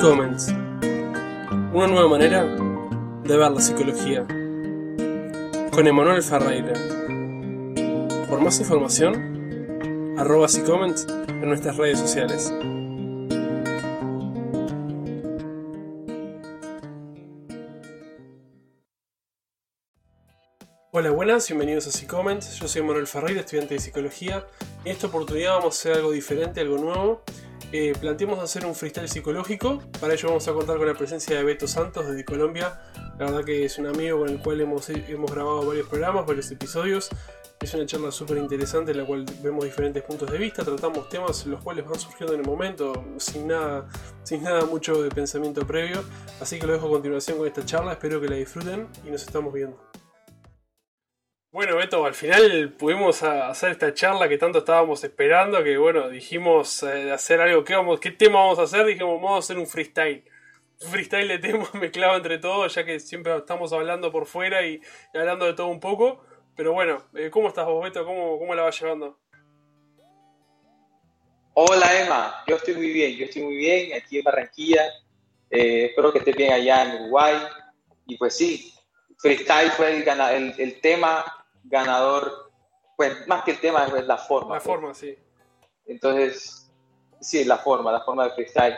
Comments. Una nueva manera de ver la psicología. Con Emanuel Ferreira. Por más información, arroba Comments en nuestras redes sociales. Hola, buenas, bienvenidos a Comments. Yo soy Manuel Ferreira, estudiante de psicología. En esta oportunidad vamos a hacer algo diferente, algo nuevo. Eh, planteamos hacer un freestyle psicológico. Para ello vamos a contar con la presencia de Beto Santos desde Colombia. La verdad que es un amigo con el cual hemos, hemos grabado varios programas, varios episodios. Es una charla súper interesante en la cual vemos diferentes puntos de vista, tratamos temas los cuales van surgiendo en el momento, sin nada, sin nada mucho de pensamiento previo. Así que lo dejo a continuación con esta charla, espero que la disfruten y nos estamos viendo. Bueno, Beto, al final pudimos hacer esta charla que tanto estábamos esperando, que bueno, dijimos eh, hacer algo, ¿qué, vamos, ¿qué tema vamos a hacer? Dijimos, vamos a hacer un freestyle. Un freestyle de temas mezclado entre todos, ya que siempre estamos hablando por fuera y, hablando de todo un poco. Pero bueno, eh, ¿cómo estás vos, Beto? ¿Cómo, ¿Cómo la vas llevando? Hola, Emma. Yo estoy muy bien, yo estoy muy bien aquí en Barranquilla. Eh, espero que estés bien allá en Uruguay. Y pues sí, freestyle fue el tema ganador, pues más que el tema es la forma. La pues. forma, sí. Entonces, sí, la forma, la forma de freestyle.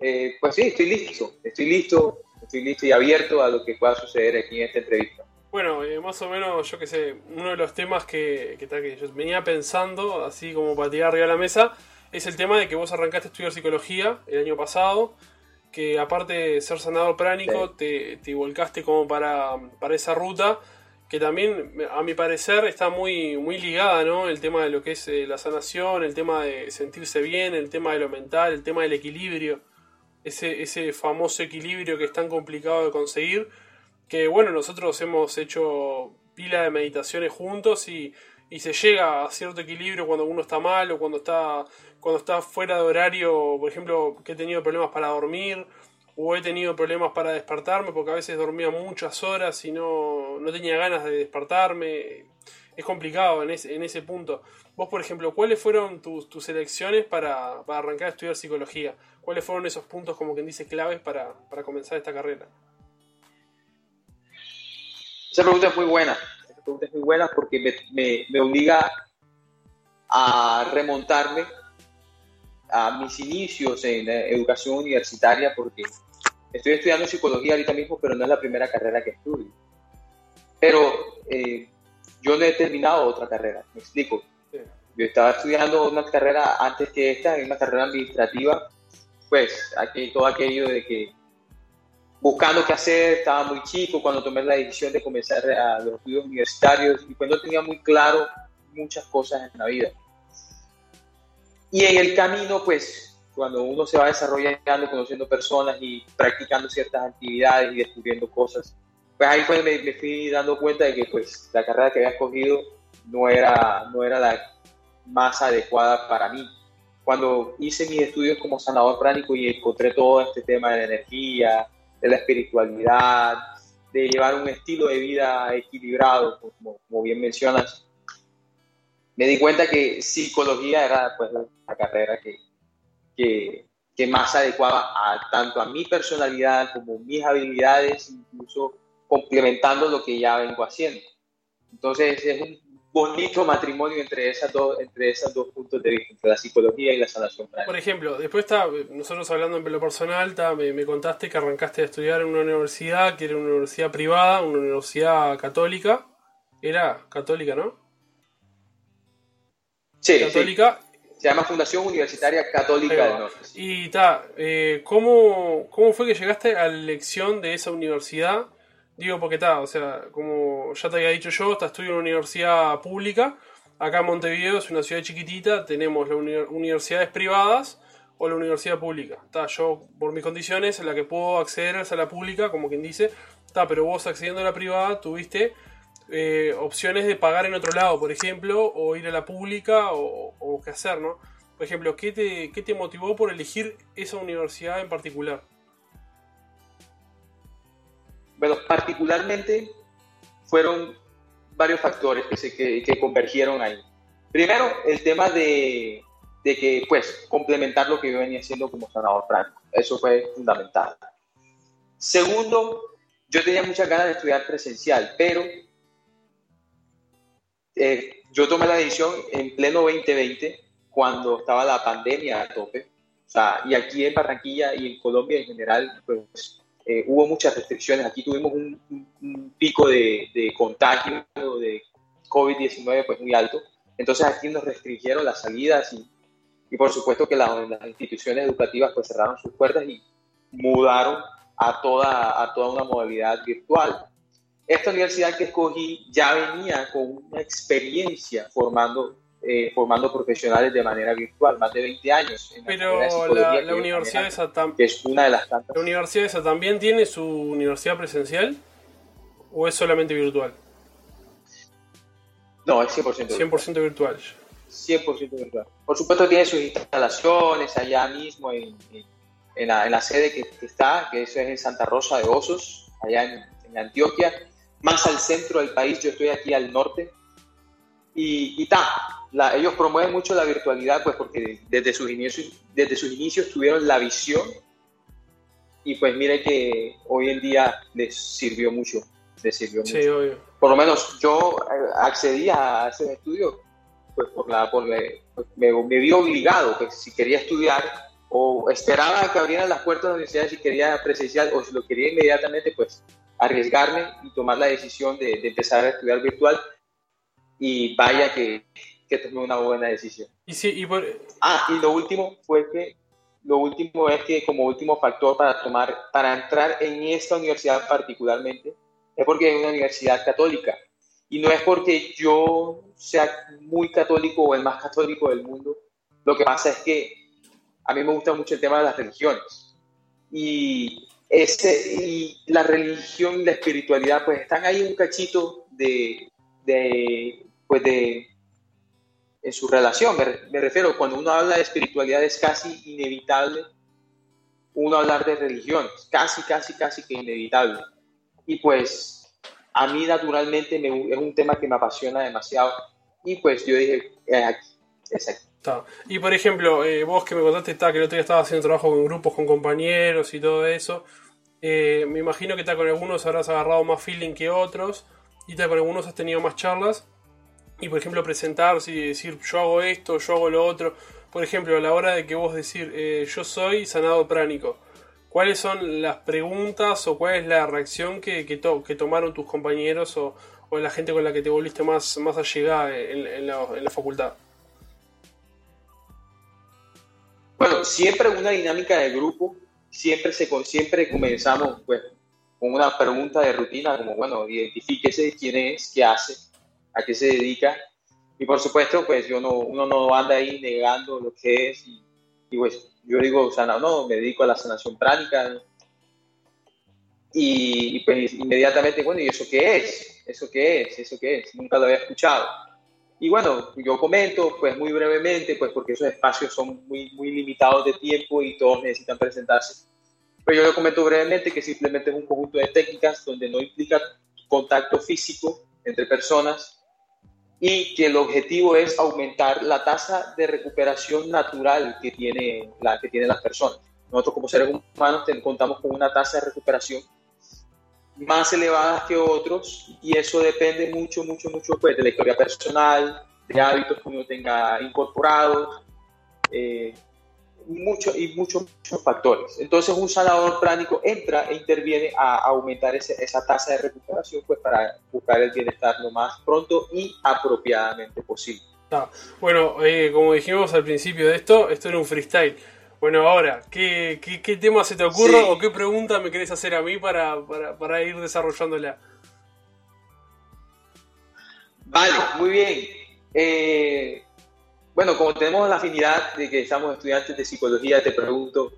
Eh, pues sí, estoy listo, estoy listo, estoy listo y abierto a lo que pueda suceder aquí en esta entrevista. Bueno, eh, más o menos, yo que sé, uno de los temas que, que, que, yo venía pensando, así como para tirar arriba de la mesa, es el tema de que vos arrancaste a estudiar psicología el año pasado, que aparte de ser sanador pránico, te, te volcaste como para, para esa ruta que también, a mi parecer, está muy, muy ligada, ¿no? El tema de lo que es eh, la sanación, el tema de sentirse bien, el tema de lo mental, el tema del equilibrio, ese, ese famoso equilibrio que es tan complicado de conseguir, que bueno, nosotros hemos hecho pila de meditaciones juntos y, y se llega a cierto equilibrio cuando uno está mal o cuando está, cuando está fuera de horario, por ejemplo, que he tenido problemas para dormir o he tenido problemas para despertarme porque a veces dormía muchas horas y no, no tenía ganas de despertarme. Es complicado en ese, en ese punto. Vos, por ejemplo, ¿cuáles fueron tus, tus elecciones para, para, arrancar a estudiar psicología? ¿Cuáles fueron esos puntos, como quien dice, claves para, para comenzar esta carrera? Esa pregunta es muy buena. Esa pregunta es muy buena porque me, me, me obliga a remontarme a mis inicios en educación universitaria porque Estoy estudiando psicología ahorita mismo, pero no es la primera carrera que estudio. Pero eh, yo no he terminado otra carrera, me explico. Yo estaba estudiando una carrera antes que esta, una carrera administrativa, pues aquí todo aquello de que buscando qué hacer, estaba muy chico cuando tomé la decisión de comenzar a los estudios universitarios y pues no tenía muy claro muchas cosas en la vida. Y en el camino, pues cuando uno se va desarrollando, conociendo personas y practicando ciertas actividades y descubriendo cosas, pues ahí fue me, me fui dando cuenta de que pues la carrera que había escogido no era, no era la más adecuada para mí. Cuando hice mis estudios como sanador pránico y encontré todo este tema de la energía, de la espiritualidad, de llevar un estilo de vida equilibrado, como, como bien mencionas, me di cuenta que psicología era pues la carrera que, que, que más adecuada a, tanto a mi personalidad como mis habilidades, incluso complementando lo que ya vengo haciendo. Entonces es un bonito matrimonio entre esas dos, entre esos dos puntos de vista, entre la psicología y la sanación Por ejemplo, después está, nosotros hablando en lo personal, está, me, me, contaste que arrancaste a estudiar en una universidad, que era una universidad privada, una universidad católica. Era católica, ¿no? Sí. Católica. Se llama Fundación Universitaria Católica del Norte. Y ta, eh, ¿cómo, ¿cómo fue que llegaste a la elección de esa universidad? Digo, porque está, o sea, como ya te había dicho yo, está estudio en una universidad pública. Acá en Montevideo es una ciudad chiquitita, tenemos las universidades privadas o la universidad pública. Está, yo por mis condiciones en la que puedo acceder es a la pública, como quien dice. Está, pero vos accediendo a la privada tuviste eh, opciones de pagar en otro lado, por ejemplo, o ir a la pública o, qué hacer, ¿no? Por ejemplo, ¿qué te, ¿qué te motivó por elegir esa universidad en particular? Bueno, particularmente fueron varios factores que, convergieron ahí. Primero, el tema de, de que, pues, complementar lo que yo venía haciendo como sanador práctico. Eso fue fundamental. Segundo, yo tenía muchas ganas de estudiar presencial, pero eh, yo tomé la decisión en pleno 2020, cuando estaba la pandemia a tope. O sea, y aquí en Barranquilla y en Colombia en general, pues eh, hubo muchas restricciones. Aquí tuvimos un, pico de, de, contagio de COVID-19 pues muy alto. Entonces aquí nos restringieron las salidas y, y por supuesto que las, instituciones educativas pues cerraron sus puertas y mudaron a toda, a toda una modalidad virtual. Esta universidad que escogí ya venía con una experiencia formando eh, formando profesionales de manera virtual, más de 20 años. Pero la, universidad esa es una de las tantas. ¿La universidad esa también tiene su universidad presencial o es solamente virtual? No, es 100% virtual. 100% virtual. 100% virtual. Por supuesto tiene sus instalaciones allá mismo en, en, la, sede que, está, que eso es en Santa Rosa de Osos, allá en, en Antioquia, más al centro del país, yo estoy aquí al norte, y, y ta, ellos promueven mucho la virtualidad, pues porque desde sus, inicios, desde sus inicios tuvieron la visión y pues mire que hoy en día les sirvió mucho, les sirvió mucho. Sí, obvio. Por lo menos yo eh, accedí a ese estudio, pues por la, por pues, me, me, vi obligado, pues si quería estudiar o esperaba que abrieran las puertas de la universidad si quería presencial o si lo quería inmediatamente, pues arriesgarme y tomar la decisión de, de empezar a estudiar virtual y vaya que, que tomé una buena decisión. Y sí, y Ah, y lo último fue que, lo último es que como último factor para tomar, para entrar en esta universidad particularmente, es porque es una universidad católica. Y no es porque yo sea muy católico o el más católico del mundo. Lo que pasa es que a mí me gusta mucho el tema de las religiones. Y, ese, y la religión y la espiritualidad, pues están ahí un cachito de, de, pues de, en su relación. Me, refiero, cuando uno habla de espiritualidad es casi inevitable uno hablar de religión, casi, casi, casi que inevitable. Y pues a mí naturalmente me, es un tema que me apasiona demasiado. Y pues yo dije, es aquí, es aquí. Y por ejemplo, eh, vos que me contaste está, que el otro día estabas haciendo trabajo con grupos, con compañeros y todo eso, eh, me imagino que está con algunos habrás agarrado más feeling que otros y con algunos has tenido más charlas. Y por ejemplo, presentarse y decir yo hago esto, yo hago lo otro. Por ejemplo, a la hora de que vos decir eh, yo soy sanado pránico, ¿cuáles son las preguntas o cuál es la reacción que, que, tomaron tus compañeros o, la gente con la que te volviste más, más allegada en, la, en la facultad? Bueno, siempre una dinámica de grupo, siempre, se, siempre comenzamos pues, con una pregunta de rutina, como, bueno, identifíquese quién es, qué hace, a qué se dedica. Y por supuesto, pues yo no, uno no anda ahí negando lo que es. Y, pues yo digo, o sea, no, no, me dedico a la sanación pránica. Y, pues inmediatamente, bueno, ¿y eso qué es? ¿Eso qué es? ¿Eso qué es? Nunca lo había escuchado. Y bueno, yo comento, pues muy brevemente, pues porque esos espacios son muy, muy limitados de tiempo y todos necesitan presentarse pero yo le comento brevemente que simplemente es un conjunto de técnicas donde no implica contacto físico entre personas y que el objetivo es aumentar la tasa de recuperación natural que, tiene la, que tienen las personas. Nosotros como seres humanos contamos con una tasa de recuperación más elevada que otros y eso depende mucho, mucho, mucho pues, de la historia personal, de hábitos que uno tenga incorporados, eh, mucho, y muchos, factores. Entonces un sanador pránico entra e interviene a aumentar esa tasa de recuperación pues para buscar el bienestar lo más pronto y apropiadamente posible. Ah, bueno, eh, como dijimos al principio de esto, esto era un freestyle. Bueno, ahora, ¿qué, qué, tema se te ocurre o qué pregunta me querés hacer a mí para, para, para ir desarrollándola? Vale, muy bien. Eh, bueno, como tenemos la afinidad de que estamos estudiantes de psicología, te pregunto,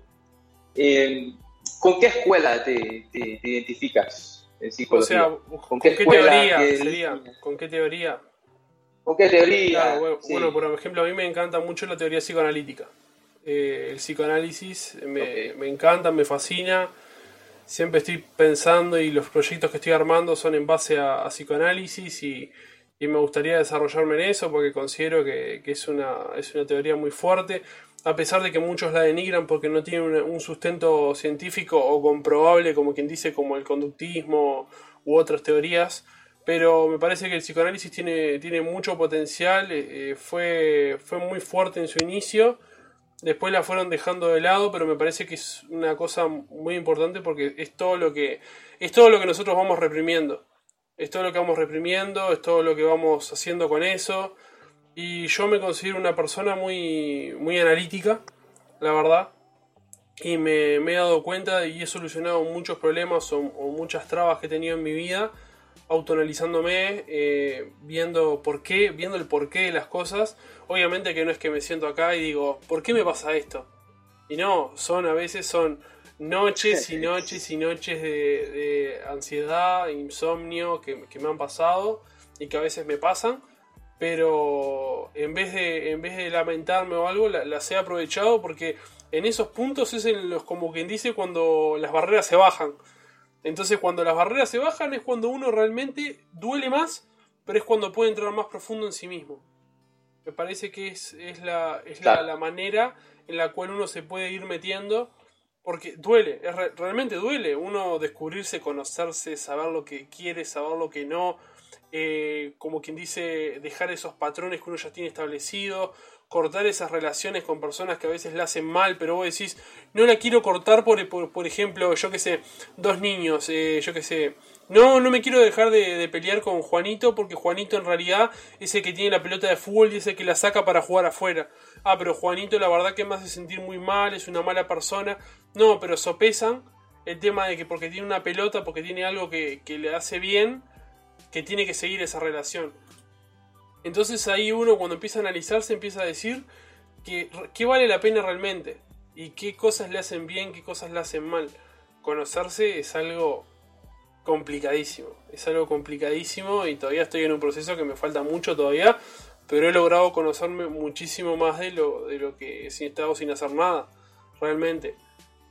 eh, ¿con qué escuela te, identificas en psicología? O sea, ¿con, qué, teoría sería? ¿Con qué teoría? ¿Con qué teoría? bueno, por ejemplo, a mí me encanta mucho la teoría psicoanalítica. Eh, el psicoanálisis me, me encanta, me fascina. Siempre estoy pensando y los proyectos que estoy armando son en base a, a psicoanálisis y y me gustaría desarrollarme en eso porque considero que, es, una, es una teoría muy fuerte, a pesar de que muchos la denigran porque no tiene un, sustento científico o comprobable, como quien dice, como el conductismo u otras teorías. Pero me parece que el psicoanálisis tiene, tiene mucho potencial, eh, fue, fue muy fuerte en su inicio, después la fueron dejando de lado, pero me parece que es una cosa muy importante porque es todo lo que, es todo lo que nosotros vamos reprimiendo es todo lo que vamos reprimiendo, es todo lo que vamos haciendo con eso. Y yo me considero una persona muy, muy analítica, la verdad. Y me, he dado cuenta y he solucionado muchos problemas o, muchas trabas que he tenido en mi vida, autoanalizándome, eh, viendo por qué, viendo el porqué de las cosas. Obviamente que no es que me siento acá y digo, ¿por qué me pasa esto? Y no, son a veces son noches y noches y noches de, ansiedad, insomnio que, me han pasado y que a veces me pasan, pero en vez de, en vez de lamentarme o algo, las he aprovechado porque en esos puntos es en los, como quien dice, cuando las barreras se bajan. Entonces cuando las barreras se bajan es cuando uno realmente duele más, pero es cuando puede entrar más profundo en sí mismo. Me parece que es, la, es la manera en la cual uno se puede ir metiendo porque duele, realmente duele uno descubrirse, conocerse, saber lo que quiere, saber lo que no, eh, como quien dice, dejar esos patrones que uno ya tiene establecido, cortar esas relaciones con personas que a veces la hacen mal, pero vos decís, no la quiero cortar por, por, ejemplo, yo que sé, dos niños, eh, yo que sé, no, no me quiero dejar de, pelear con Juanito porque Juanito en realidad es el que tiene la pelota de fútbol y es el que la saca para jugar afuera. Ah, pero Juanito la verdad que me hace sentir muy mal, es una mala persona. No, pero sopesan el tema de que porque tiene una pelota, porque tiene algo que, le hace bien, que tiene que seguir esa relación. Entonces ahí uno cuando empieza a analizarse empieza a decir que qué vale la pena realmente y qué cosas le hacen bien, qué cosas le hacen mal. Conocerse es algo complicadísimo. Es algo complicadísimo y todavía estoy en un proceso que me falta mucho todavía, pero he logrado conocerme muchísimo más de lo, de lo que he estado sin hacer nada, realmente.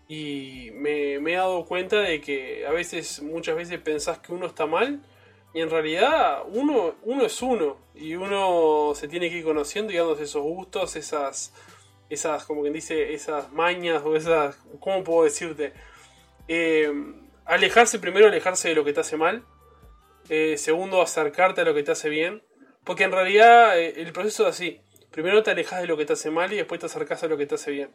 Y me, he dado cuenta de que a veces, muchas veces pensás que uno está mal y en realidad uno, uno es uno y uno se tiene que ir conociendo y dándose esos gustos, esas, esas, como quien dice, esas mañas o esas, ¿cómo puedo decirte? Eh, alejarse primero, alejarse de lo que te hace mal. Eh, segundo, acercarte a lo que te hace bien. Porque en realidad eh, el proceso es así. Primero te alejas de lo que te hace mal y después te acercas a lo que te hace bien.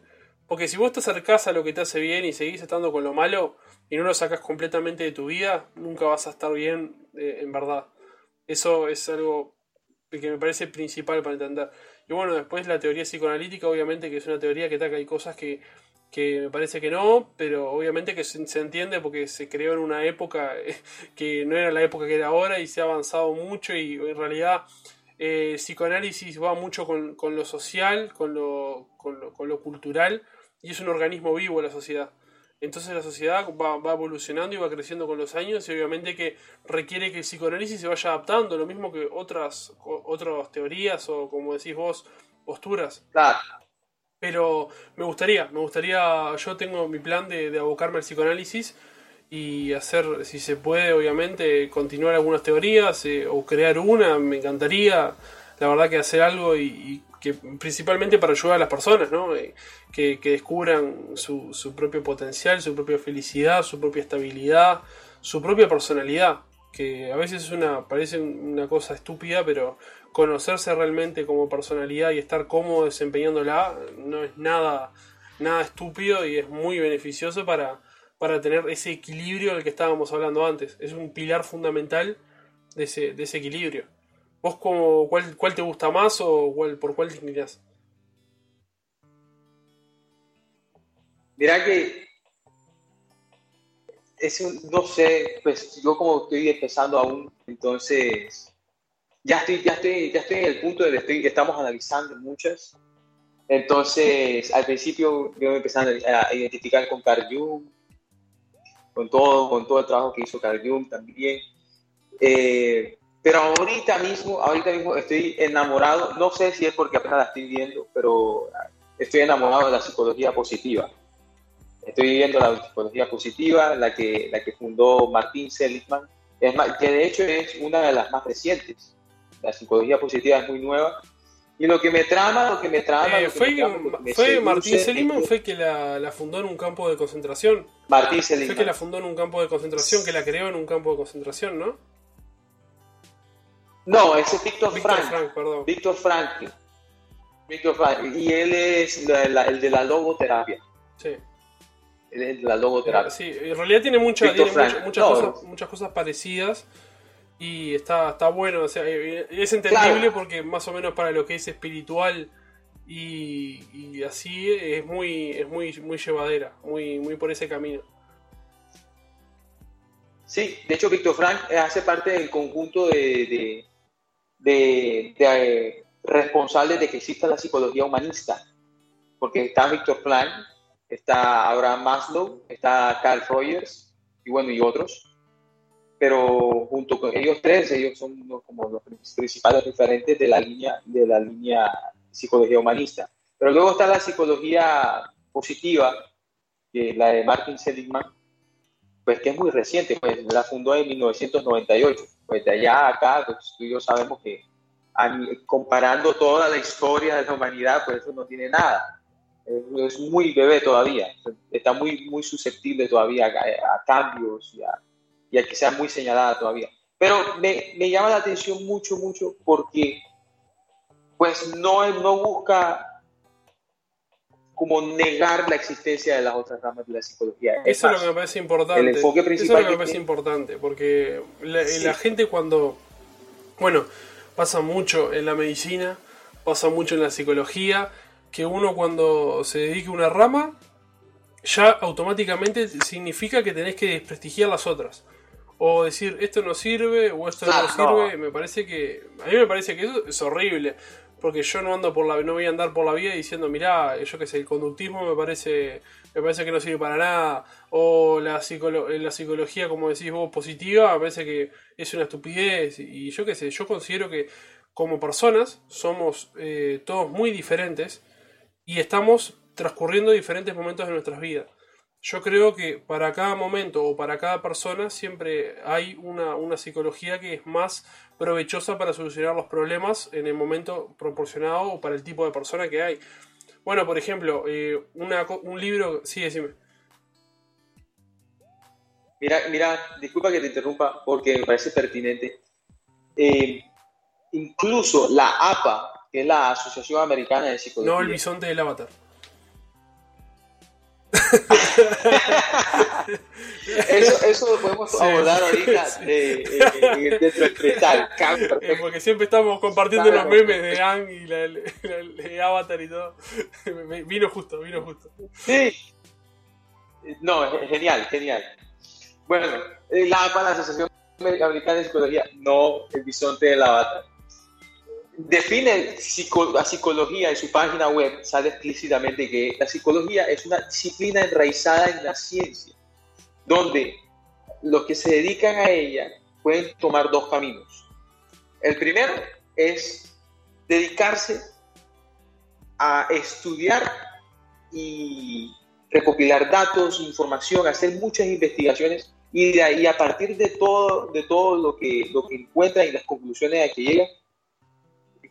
Porque si vos te acercás a lo que te hace bien y seguís estando con lo malo y no lo sacas completamente de tu vida, nunca vas a estar bien eh, en verdad. Eso es algo que me parece principal para entender. Y bueno, después la teoría psicoanalítica, obviamente que es una teoría que ataca hay cosas que que me parece que no, pero obviamente que se, entiende porque se creó en una época que no era la época que era ahora y se ha avanzado mucho y en realidad eh, el psicoanálisis va mucho con, lo social, con lo, con lo, cultural y es un organismo vivo la sociedad. Entonces la sociedad va, va, evolucionando y va creciendo con los años y obviamente que requiere que el psicoanálisis se vaya adaptando, lo mismo que otras, otras teorías o como decís vos, posturas. Claro. Pero me gustaría, me gustaría, yo tengo mi plan de, abocarme al psicoanálisis y hacer, si se puede, obviamente, continuar algunas teorías eh, o crear una, me encantaría, la verdad que hacer algo y, que principalmente para ayudar a las personas, ¿no? Eh, que, descubran su, su, propio potencial, su propia felicidad, su propia estabilidad, su propia personalidad, que a veces es una, parece una cosa estúpida, pero conocerse realmente como personalidad y estar cómodo desempeñándola no es nada, nada estúpido y es muy beneficioso para, para tener ese equilibrio del que estábamos hablando antes. Es un pilar fundamental de ese, de ese equilibrio. ¿Vos como, cuál, cuál te gusta más o cuál, por cuál te inclinás? Mirá que es no sé, pues yo como estoy empezando aún, entonces ya estoy, ya estoy, ya estoy en el punto de que estamos analizando muchas. Entonces, al principio yo empecé a identificar con Carl Jung, con todo, con todo el trabajo que hizo Carl también. Eh, pero ahorita mismo, ahorita mismo estoy enamorado, no sé si es porque apenas la estoy viendo, pero estoy enamorado de la psicología positiva. Estoy viendo la psicología positiva, la que, la que fundó Martín Seligman, es que de hecho es una de las más recientes La psicología positiva es muy nueva. Y lo que me trama, lo que me trama. Eh, fue, fue Martín Seligman, fue que la, la, fundó en un campo de concentración. Martín Seligman. Fue que la fundó en un campo de concentración, que la creó en un campo de concentración, ¿no? No, ese es Víctor Frank. Frank perdón. Víctor Frank. Víctor Frank. Y él es el de la logoterapia. Sí. Él es de la logoterapia. Sí, en realidad tiene, mucha, tiene muchas, muchas, cosas, muchas cosas parecidas y está, está bueno, o sea, es entendible porque más o menos para lo que es espiritual y, así es muy, es muy, muy llevadera, muy, muy por ese camino. Sí, de hecho Víctor Frank hace parte del conjunto de, de, eh, responsables de que exista la psicología humanista, porque está Víctor Frank, está Abraham Maslow, está Carl Rogers y bueno, y otros pero junto con ellos tres, ellos son como los principales referentes de la línea de la línea psicología humanista. Pero luego está la psicología positiva, que la de Martin Seligman, pues que es muy reciente, pues la fundó en 1998. Pues de allá a acá, pues, tú y yo sabemos que comparando toda la historia de la humanidad, pues eso no tiene nada. Es, muy bebé todavía, está muy, muy susceptible todavía a, a cambios y a, y a que sea muy señalada todavía. Pero me, me llama la atención mucho, mucho porque pues no, no busca como negar la existencia de las otras ramas de la psicología. Eso es lo que me parece importante. El enfoque principal. Eso es lo que me parece importante, porque la, la, gente cuando, bueno, pasa mucho en la medicina, pasa mucho en la psicología, que uno cuando se dedique a una rama, ya automáticamente significa que tenés que desprestigiar las otras o decir esto no sirve o esto no sirve, me parece que a mí me parece que eso es horrible, porque yo no ando por la no voy a andar por la vida diciendo, mirá, yo qué sé, el conductismo me parece me parece que no sirve para nada o la la psicología como decís vos positiva, me parece que es una estupidez y yo qué sé, yo considero que como personas somos eh, todos muy diferentes y estamos transcurriendo diferentes momentos de nuestras vidas. Yo creo que para cada momento o para cada persona siempre hay una, psicología que es más provechosa para solucionar los problemas en el momento proporcionado o para el tipo de persona que hay. Bueno, por ejemplo, eh, un libro... Sí, decime. Mira, mira, disculpa que te interrumpa porque me parece pertinente. Eh, incluso la APA, que es la Asociación Americana de Psicología. No, el bisonte del avatar. Eso, eso lo podemos abordar ahorita eh, eh, dentro del cristal. Eh, porque siempre estamos compartiendo los memes de Ang y la, de Avatar y todo. vino justo, vino justo. Sí. No, genial, genial. Bueno, la APA, la Asociación Americana de Psicología, no el bisonte del Avatar define la psicología en su página web, sale explícitamente que la psicología es una disciplina enraizada en la ciencia, donde los que se dedican a ella pueden tomar dos caminos. El primero es dedicarse a estudiar y recopilar datos, información, hacer muchas investigaciones y de ahí a partir de todo, de todo lo que, lo que encuentran y las conclusiones a que llegan,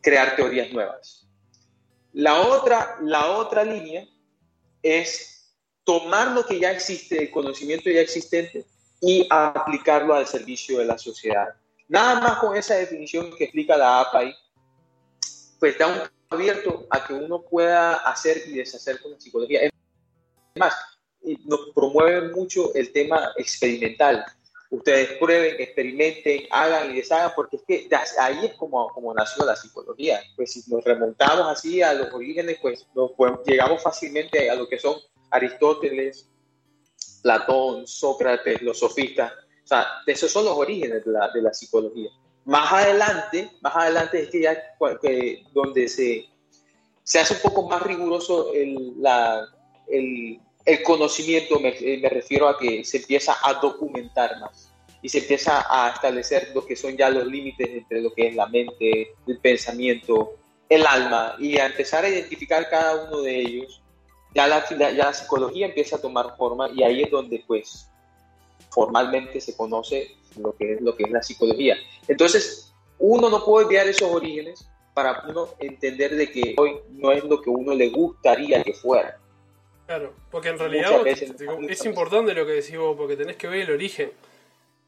crear teorías nuevas. La otra, la otra línea es tomar lo que ya existe, el conocimiento ya existente, y aplicarlo al servicio de la sociedad. Nada más con esa definición que explica la APA pues da un abierto a que uno pueda hacer y deshacer con la psicología. Es más, nos promueve mucho el tema experimental ustedes prueben, experimenten, hagan y deshagan, porque es que ahí es como, como nació la psicología. Pues si nos remontamos así a los orígenes, pues nos, llegamos fácilmente a lo que son Aristóteles, Platón, Sócrates, los sofistas. O sea, esos son los orígenes de la, de la psicología. Más adelante, más adelante es que ya donde se, se hace un poco más riguroso el, la, el, el conocimiento me, eh, me, refiero a que se empieza a documentar más y se empieza a establecer lo que son ya los límites entre lo que es la mente, el pensamiento, el alma y a empezar a identificar cada uno de ellos, ya la, ya la psicología empieza a tomar forma y ahí es donde pues formalmente se conoce lo que es, lo que es la psicología. Entonces, uno no puede olvidar esos orígenes para uno entender de que hoy no es lo que uno le gustaría que fuera. Claro, porque en realidad es importante lo que decís vos, porque tenés que ver el origen.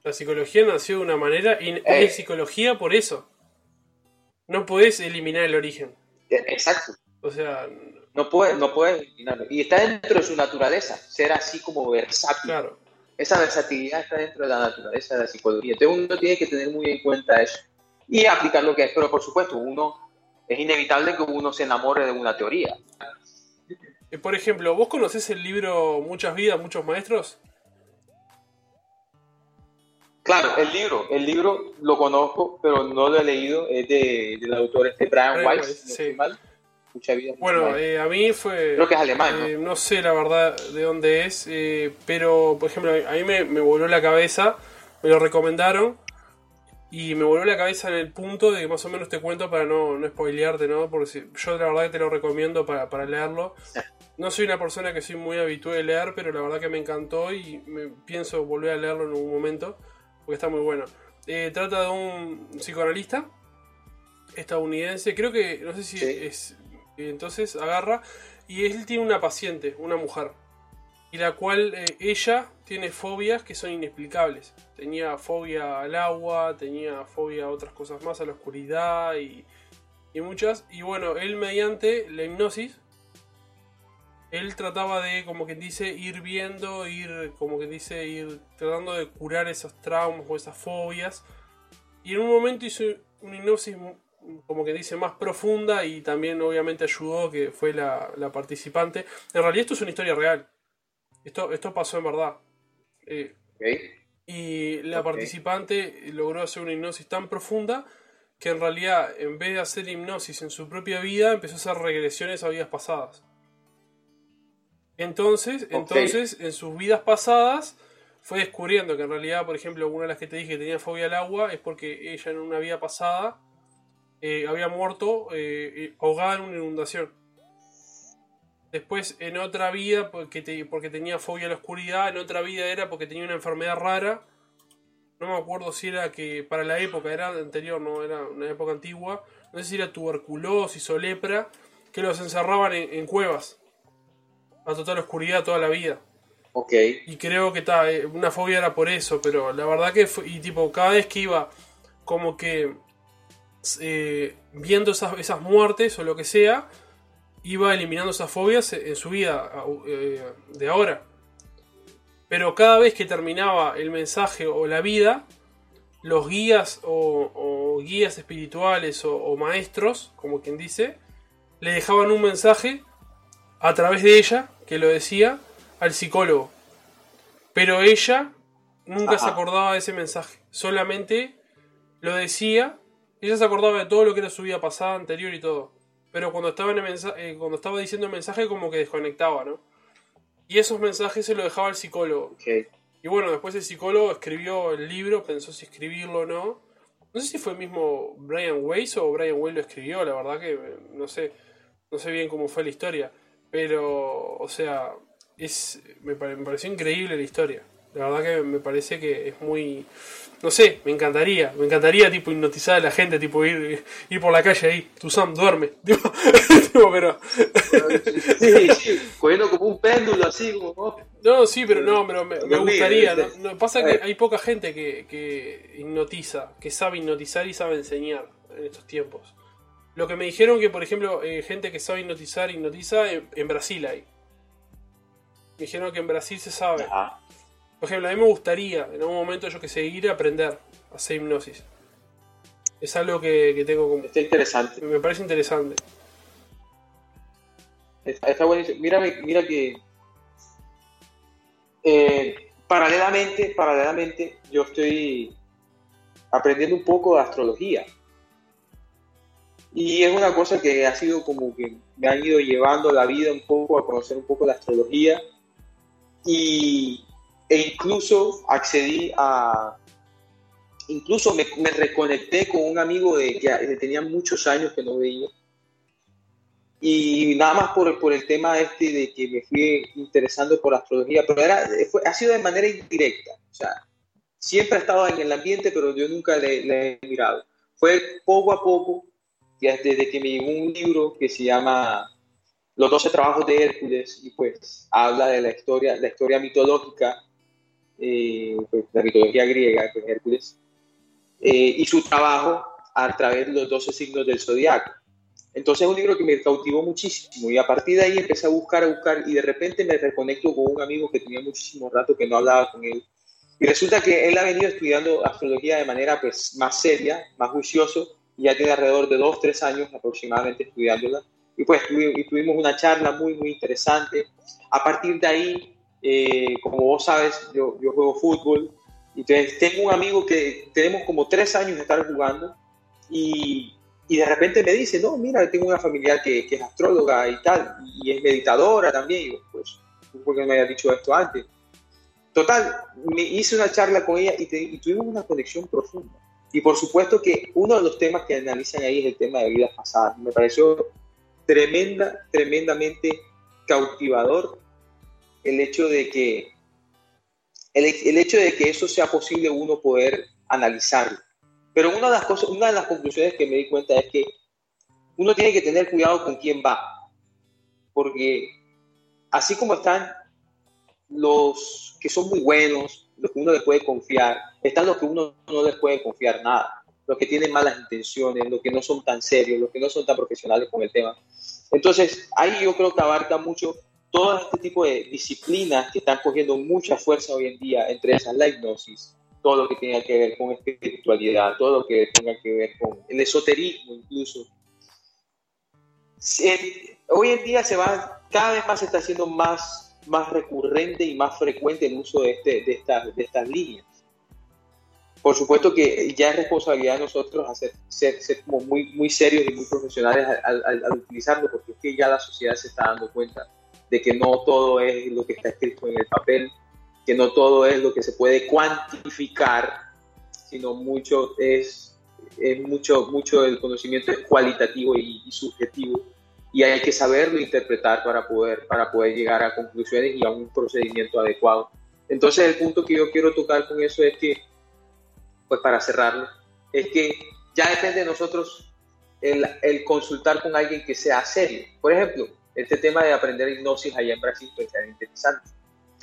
La psicología nació de una manera y es eh. psicología por eso. No podés eliminar el origen. Exacto. O sea, no puedes no puede eliminarlo. Y está dentro de su naturaleza, ser así como versátil. Claro. Esa versatilidad está dentro de la naturaleza de la psicología. Entonces uno tiene que tener muy en cuenta eso y aplicar lo que es. Pero por supuesto, uno es inevitable que uno se enamore de una teoría. Eh, por ejemplo, ¿vos conocés el libro Muchas vidas, muchos maestros? Claro, el libro, el libro lo conozco, pero no lo he leído, es de, del autor este Brian, Weiss, bueno, eh, a mí fue... Creo que es alemán, ¿no? Eh, ¿no? sé la verdad de dónde es, pero por ejemplo, a mí me, me voló la cabeza, me lo recomendaron y me voló la cabeza en el punto de que más o menos te cuento para no, no spoilearte, ¿no? Porque si, yo la verdad que te lo recomiendo para, para leerlo. No soy una persona que soy muy habituada a leer, pero la verdad que me encantó y me pienso volver a leerlo en algún momento, porque está muy bueno. Eh, trata de un psicoanalista estadounidense, creo que, no sé si es... Entonces agarra y él tiene una paciente, una mujer y la cual eh, ella tiene fobias que son inexplicables. Tenía fobia al agua, tenía fobia a otras cosas más, a la oscuridad y, y muchas. Y bueno, él mediante la hipnosis, él trataba de, como que dice, ir viendo, ir, como que dice, ir tratando de curar esos traumas o esas fobias. Y en un momento hizo una hipnosis como que dice más profunda y también obviamente ayudó que fue la, la participante. En realidad esto es una historia real. Esto, esto pasó en verdad. Eh, y la participante logró hacer una hipnosis tan profunda que en realidad, en vez de hacer hipnosis en su propia vida, empezó a hacer regresiones a vidas pasadas. Entonces, entonces en sus vidas pasadas, fue descubriendo que en realidad, por ejemplo, una de las que te dije que tenía fobia al agua es porque ella en una vida pasada eh, había muerto eh, ahogada en una inundación. Después, en otra vida, porque, porque tenía fobia a la oscuridad, en otra vida era porque tenía una enfermedad rara. No me acuerdo si era que para la época, era anterior, no era una época antigua. No sé si era tuberculosis o lepra, que los encerraban en, cuevas. A total oscuridad toda la vida. Ok. Y creo que está, eh, una fobia era por eso, pero la verdad que fue, y tipo, cada vez que iba como que eh, viendo esas, esas muertes o lo que sea, iba eliminando esas fobias en su vida eh, de ahora. Pero cada vez que terminaba el mensaje o la vida, los guías o, guías espirituales o, maestros, como quien dice, le dejaban un mensaje a través de ella, que lo decía, al psicólogo. Pero ella nunca se acordaba de ese mensaje, solamente lo decía, ella se acordaba de todo lo que era su vida pasada, anterior y todo pero cuando estaba, en el eh, cuando estaba diciendo el mensaje como que desconectaba, ¿no? Y esos mensajes se los dejaba el psicólogo. Y bueno, después el psicólogo escribió el libro, pensó si escribirlo o no. No sé si fue el mismo Brian Weiss o Brian Weiss lo escribió, la verdad que eh, no sé, no sé bien cómo fue la historia. Pero, o sea, es, me pareció increíble la historia. La verdad que me parece que es muy no sé, me encantaría, me encantaría tipo hipnotizar a la gente, tipo ir, ir por la calle ahí, tu Sam duerme, tipo, pero... sí, sí, cogiendo como un péndulo así, como... No, sí, pero no, pero me, gustaría, ¿no? pasa que hay poca gente que, que hipnotiza, que sabe hipnotizar y sabe enseñar en estos tiempos. Lo que me dijeron que, por ejemplo, eh, gente que sabe hipnotizar, hipnotiza, en, Brasil hay. Me dijeron que en Brasil se sabe. Por ejemplo, a mí me gustaría en algún momento yo que seguir a aprender a hacer hipnosis. Es algo que, tengo como... Está interesante. Me parece interesante. Está, buenísimo. Mira, mira que... Eh, paralelamente, paralelamente, yo estoy aprendiendo un poco de astrología. Y es una cosa que ha sido como que me han ido llevando la vida un poco a conocer un poco la astrología. Y e incluso accedí a, incluso me, reconecté con un amigo de, que tenía muchos años que no veía. Y nada más por, por el tema este de que me fui interesando por astrología, pero era, ha sido de manera indirecta. O sea, siempre he estado en el ambiente, pero yo nunca le, he mirado. fue poco a poco, desde que me llegó un libro que se llama Los 12 trabajos de Hércules, y pues habla de la historia, la historia mitológica, eh, pues, la mitología griega, pues Hércules, eh, y su trabajo a través de los 12 signos del zodiaco. Entonces es un libro que me cautivó muchísimo y a partir de ahí empecé a buscar, a buscar y de repente me reconecto con un amigo que tenía muchísimo rato que no hablaba con él. Y resulta que él ha venido estudiando astrología de manera pues más seria, más juicioso ya tiene alrededor de dos, tres años aproximadamente estudiándola. Y pues tuvimos una charla muy, muy interesante. A partir de ahí, eh, como vos sabes, yo, yo juego fútbol. Entonces tengo un amigo que tenemos como tres años de estar jugando y y de repente me dice, no, mira, tengo una familiar que, que es astróloga y tal, y es meditadora también. Y yo, pues, ¿por qué me había dicho esto antes? Total, me hice una charla con ella y, tuvimos una conexión profunda. Y por supuesto que uno de los temas que analizan ahí es el tema de vidas pasadas. Me pareció tremenda, tremendamente cautivador el hecho de que el, el hecho de que eso sea posible uno poder analizarlo. Pero una de las cosas, una de las conclusiones que me di cuenta es que uno tiene que tener cuidado con quién va. Porque así como están los que son muy buenos, los que uno le puede confiar, están los que uno no les puede confiar nada, los que tienen malas intenciones, los que no son tan serios, los que no son tan profesionales con el tema. Entonces, ahí yo creo que abarca mucho todo este tipo de disciplinas que están cogiendo mucha fuerza hoy en día, entre esas la hipnosis, todo lo que tenga que ver con espiritualidad, todo lo que tenga que ver con el esoterismo incluso. hoy en día se va, cada vez más se está haciendo más, más recurrente y más frecuente el uso de, este, de, estas, de estas líneas. Por supuesto que ya es responsabilidad de nosotros hacer, ser, ser como muy, muy serios y muy profesionales al, al, al utilizarlo, porque es que ya la sociedad se está dando cuenta de que no todo es lo que está escrito en el papel, que no todo es lo que se puede cuantificar, sino mucho es, es mucho, mucho del conocimiento es cualitativo y, subjetivo y hay que saberlo interpretar para poder, para poder llegar a conclusiones y a un procedimiento adecuado. Entonces el punto que yo quiero tocar con eso es que, pues para cerrarlo, es que ya depende de nosotros el, el consultar con alguien que sea serio. Por ejemplo, este tema de aprender hipnosis allá en Brasil pues sería interesante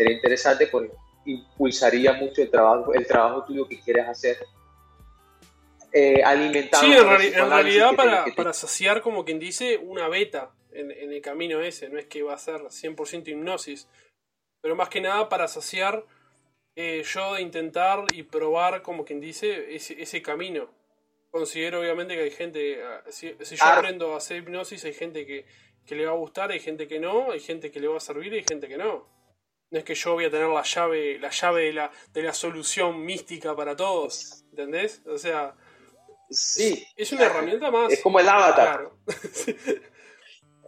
sería interesante porque impulsaría mucho el trabajo, el trabajo tuyo que quieres hacer. Eh, alimentado. Sí, en, realidad para, para, saciar, como quien dice, una beta en, el camino ese. No es que va a ser 100% hipnosis, pero más que nada para saciar eh, yo de intentar y probar, como quien dice, ese, ese camino. Considero obviamente que hay gente, ah, si, yo aprendo a hacer hipnosis, hay gente que, que le va a gustar, hay gente que no, hay gente que le va a servir y hay gente que no. No es que yo voy a tener la llave, la llave de la, de la solución mística para todos. ¿Entendés? O sea. Sí. Es una herramienta más. Es como el avatar.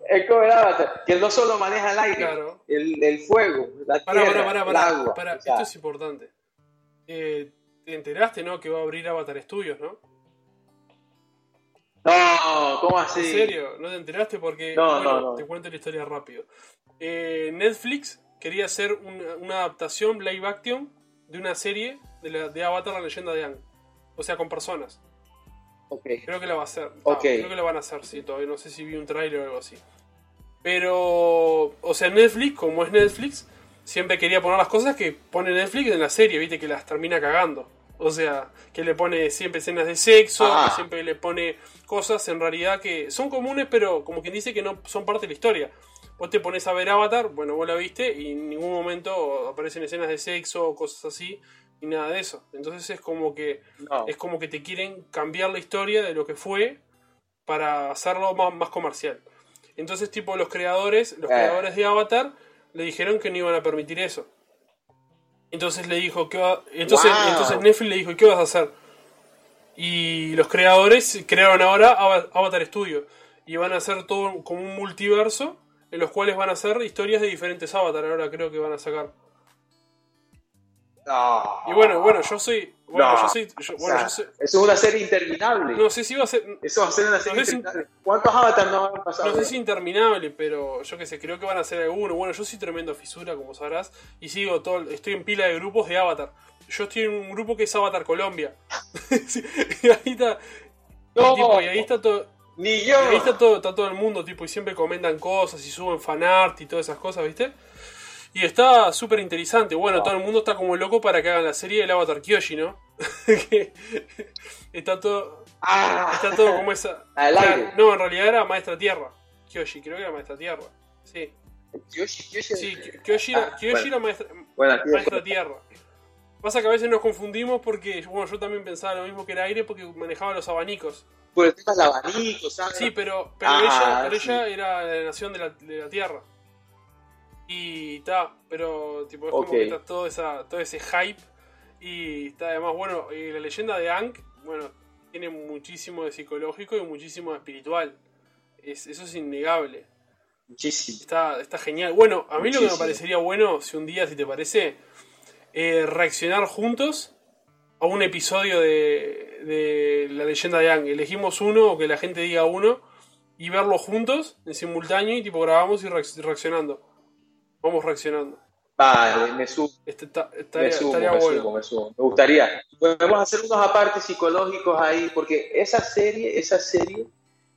Es como el avatar, que no solo maneja el aire, el, el, fuego, la tierra, para, el agua. Para, esto es importante. Eh, te enteraste, ¿no? Que va a abrir Avatar Studios, ¿no? No, ¿cómo así? ¿En serio? ¿No te enteraste? Porque no, no, no. te cuento la historia rápido. Eh, Netflix quería hacer una, adaptación live action de una serie de, la, de Avatar, la leyenda de Aang. O sea, con personas. Okay. Creo que la va a hacer. creo que la van a hacer, sí, todavía no sé si vi un trailer o algo así. Pero, o sea, Netflix, como es Netflix, siempre quería poner las cosas que pone Netflix en la serie, viste, que las termina cagando. O sea, que le pone siempre escenas de sexo, que ah. siempre le pone cosas en realidad que son comunes, pero como quien dice que no son parte de la historia. Vos te pones a ver Avatar, bueno, vos la viste y en ningún momento aparecen escenas de sexo o cosas así, ni nada de eso. Entonces es como que es como que te quieren cambiar la historia de lo que fue para hacerlo más, más comercial. Entonces, tipo, los creadores, los eh. creadores de Avatar le dijeron que no iban a permitir eso. Entonces le dijo, ¿qué va? Entonces, entonces Netflix le dijo, ¿qué vas a hacer? Y los creadores crearon ahora Avatar Studio. Y van a hacer todo como un multiverso en los cuales van a ser historias de diferentes Avatar, ahora creo que van a sacar. Y bueno, bueno, yo soy. Bueno, yo soy. bueno, yo Eso es una serie interminable. No sé si va a ser. Eso va a ser una serie interminable. ¿Cuántos Avatar no van a pasar? No sé si interminable, pero yo qué sé, creo que van a ser algunos. Bueno, yo soy tremendo fisura, como sabrás, y sigo todo. Estoy en pila de grupos de Avatar. Yo estoy en un grupo que es Avatar Colombia. y ahí está. Y, tipo, y ahí está todo. Ni yo. y ahí está todo, está todo el mundo, tipo, y siempre comentan cosas y suben fanart y todas esas cosas, ¿viste? Y está súper interesante. Bueno, Ah. todo el mundo está como loco para que hagan la serie del Avatar Kyoshi, ¿no? Está todo. Ah, Está todo como esa. No, en realidad era Maestra Tierra. Kyoshi, creo que era Maestra Tierra. Sí. Kyoshi, Kyoshi- Sí, Kyoshi, era- Ah, Kyoshi bueno. era Maestra, Bueno, aquí Maestra Tierra. Pasa que a veces nos confundimos porque, bueno, yo también pensaba lo mismo que era aire porque manejaba los abanicos. por el tema del abanico, ¿sabes? Sí, pero, pero Ah, ella, pero sí. ella era la nación de la, de la Tierra. Y está, pero tipo es como que está todo, esa, todo ese hype. Y está además, bueno, y la leyenda de Ankh, bueno, tiene muchísimo de psicológico y muchísimo de espiritual. Es, eso es innegable. Muchísimo. Está, está genial. Bueno, a mí lo que me parecería bueno, si un día, si te parece, eh, reaccionar juntos a un episodio de, de La leyenda de Ang. Elegimos uno o que la gente diga uno y verlo juntos en simultáneo y tipo grabamos y reacc- reaccionando. Vamos reaccionando. Vale, me sumo, Este ta- me estaría, sumo, estaría me bueno. sumo, me sumo. Me gustaría. Podemos hacer unos apartes psicológicos ahí, porque esa serie, esa serie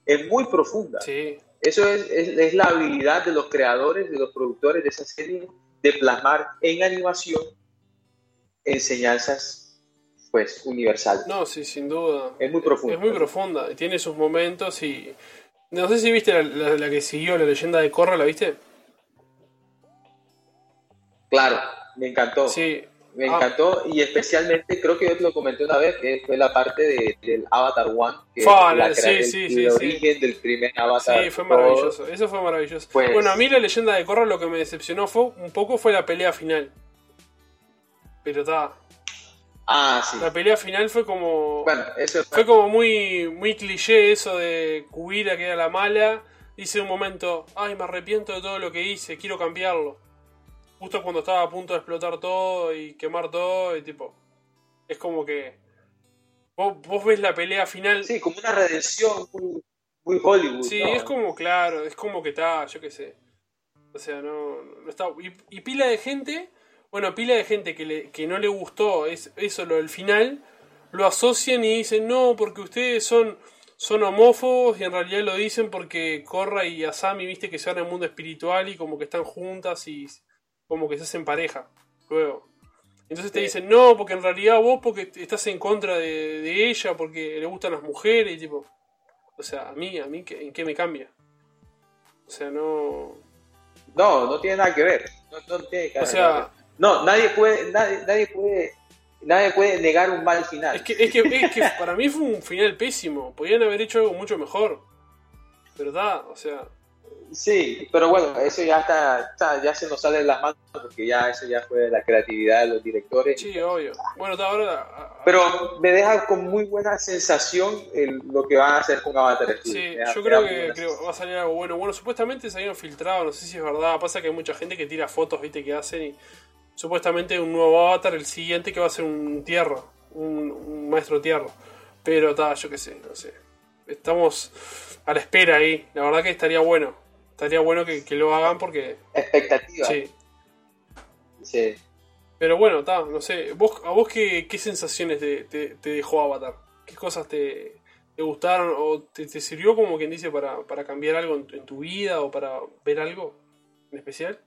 es muy profunda. Sí, Eso es, es, es la habilidad de los creadores, de los productores de esa serie, de plasmar en animación enseñanzas, pues, universales. no, sí, sin duda. Es muy profunda. Es muy profunda. Tiene sus momentos y. No sé si viste la, la- la que siguió, la leyenda de Korra, ¿la viste? Claro, me encantó. Sí. Me Ah. encantó y especialmente creo que yo te lo comenté una vez que fue la parte de- del Avatar One, que es la sí, el, sí, el sí, origen del primer Avatar. Sí, fue todo. maravilloso. Eso fue maravilloso. Pues- Bueno, a mí la leyenda de Korra lo que me decepcionó fue un poco fue la pelea final. Pero está. Ah, sí. La pelea final fue como. Bueno, eso fue. Fue como muy, muy cliché eso de Kubira que era la mala. Dice un momento, ay, me arrepiento de todo lo que hice, quiero cambiarlo. Justo cuando estaba a punto de explotar todo y quemar todo, y tipo. Es como que. Vos, vos ves la pelea final. Sí, como una redención muy, muy Hollywood. Sí, ¿no? es como, claro, es como que está, yo qué sé. O sea, no, no está. Y, y pila de gente, bueno, pila de gente que, le, que no le gustó es, eso, lo del final, lo asocian y dicen, no, porque ustedes son, son homófobos y en realidad lo dicen porque Korra y Asami, viste, que se van al mundo espiritual y como que están juntas y como que se hacen pareja. Luego. Entonces te dicen, no, porque en realidad vos porque estás en contra de, de ella, porque le gustan las mujeres y tipo. O sea, a mí, a mí, ¿qué- ¿en qué me cambia? O sea, no. No, no tiene nada que ver. No, no tiene que O ver. sea, no, nadie puede, nadie, nadie puede, nadie puede negar un mal final. es que, es que, es que para mí fue un final pésimo. Podían haber hecho algo mucho mejor. ¿Verdad? O sea, Sí, pero bueno, eso ya está, está- ya se nos sale de las manos porque ya eso ya fue la creatividad de los directores. sí, obvio. Bueno, está ahora. a- a- Pero me deja con muy buena sensación el- lo que van a hacer con Avatar. Sí, da- yo creo que creo, va a salir algo bueno. Bueno, supuestamente se habían filtrado, no sé si es verdad. Pasa que hay mucha gente que tira fotos, viste, que hacen y supuestamente un nuevo avatar, el siguiente que va a ser un tierra, un, un maestro tierra. Pero está, yo qué sé, no sé. Estamos a la espera ahí. La verdad que estaría bueno. Estaría bueno que, que lo hagan porque. expectativa. Sí. Sí. Pero bueno, está, no sé. ¿Vos, ¿A vos qué, qué sensaciones te, te- te dejó Avatar? ¿Qué cosas te, te gustaron o te, te sirvió como quien dice para, para cambiar algo en tu, en tu vida o para ver algo en especial?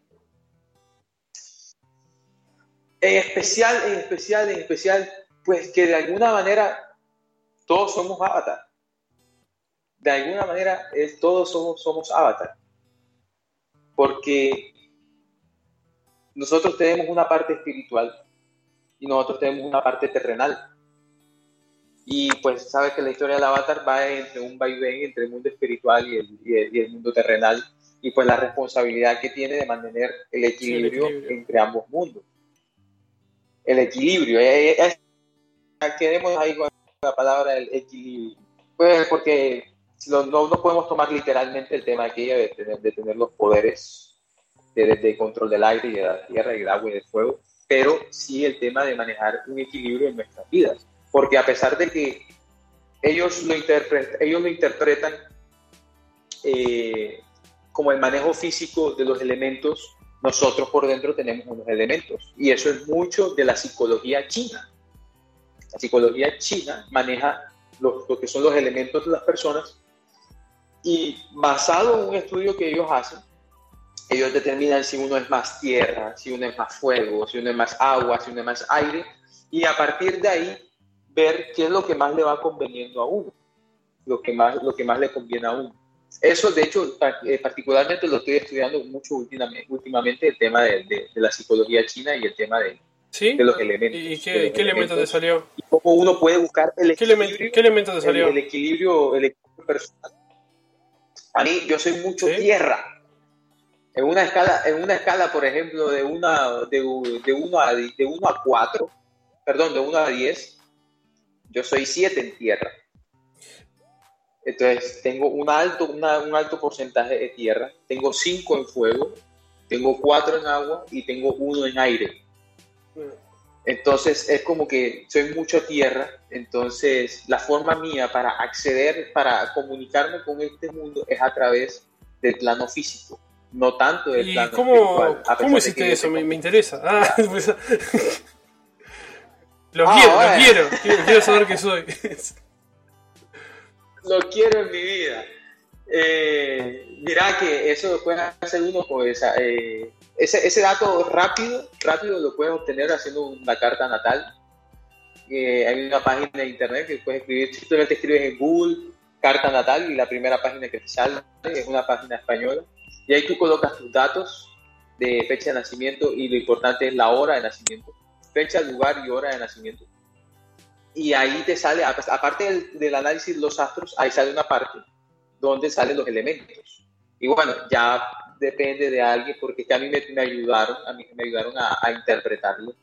En especial, en especial, en especial, pues que de alguna manera todos somos Avatar. De alguna manera es, todos somos, somos Avatar. Porque nosotros tenemos una parte espiritual y nosotros tenemos una parte terrenal. Y pues sabes que la historia del Avatar va entre un vaivén entre el mundo espiritual y el, y el- y el mundo terrenal. Y pues la responsabilidad que tiene de mantener el equilibrio, equilibrio. entre ambos mundos. El equilibrio. eh, eh, eh, quedemos ahí con la palabra el equilibrio. Pues porque no, no, podemos tomar literalmente el tema aquí de tener, de tener los poderes de, de control del aire y de la tierra y del agua y del fuego, pero sí el tema de manejar un equilibrio en nuestras vidas. Porque a pesar de que ellos lo, interpre- ellos lo interpretan eh, como el manejo físico de los elementos, nosotros por dentro tenemos unos elementos. Y eso es mucho de la psicología china. La psicología china maneja lo, que son los elementos de las personas. Y basado en un estudio que ellos hacen, ellos determinan si uno es más tierra, si uno es más fuego, si uno es más agua, si uno es más aire, y a partir de ahí ver qué es lo que más le va conveniendo a uno, lo que más, lo que más le conviene a uno. Eso, de hecho, eh, particularmente lo estoy estudiando mucho últimamente, el tema de, de, la psicología china y el tema de, de los elementos. ¿Y qué, qué elemento te salió? Y cómo uno puede buscar el equilibrio. ¿Qué, elemento te salió? El, equilibrio, el equilibrio personal. A mí, yo soy mucho tierra. En una escala, en una escala, por ejemplo, de una de, de 1 a de 1 a 4, perdón, de 1 a 10, yo soy 7 en tierra. Entonces, tengo un alto, un alto porcentaje de tierra, tengo 5 en fuego, tengo 4 en agua y tengo 1 en aire. Entonces, es como que soy mucho tierra, entonces la forma mía para acceder, para comunicarme con este mundo es a través del plano físico, no tanto del plano cómo. ¿Cómo hiciste eso? Me, interesa. Ah, pues, lo, ah, quiero, lo quiero, quiero, quiero saber qué soy. lo quiero en mi vida. Eh, que eso puede hacer uno pues eh, ese, ese, dato rápido, rápido lo puedes obtener haciendo una carta natal. Eh, hay una página de internet que puedes escribir, simplemente escribes en Google carta natal y la primera página que te sale es una página española. Y ahí tú colocas tus datos de fecha de nacimiento y lo importante es la hora de nacimiento. Fecha, lugar y hora de nacimiento y ahí te sale, aparte del, análisis de los astros, ahí sale una parte donde salen los elementos. Y bueno, ya depende de alguien, porque a mí me, ayudaron, a mí me ayudaron a, interpretarlo.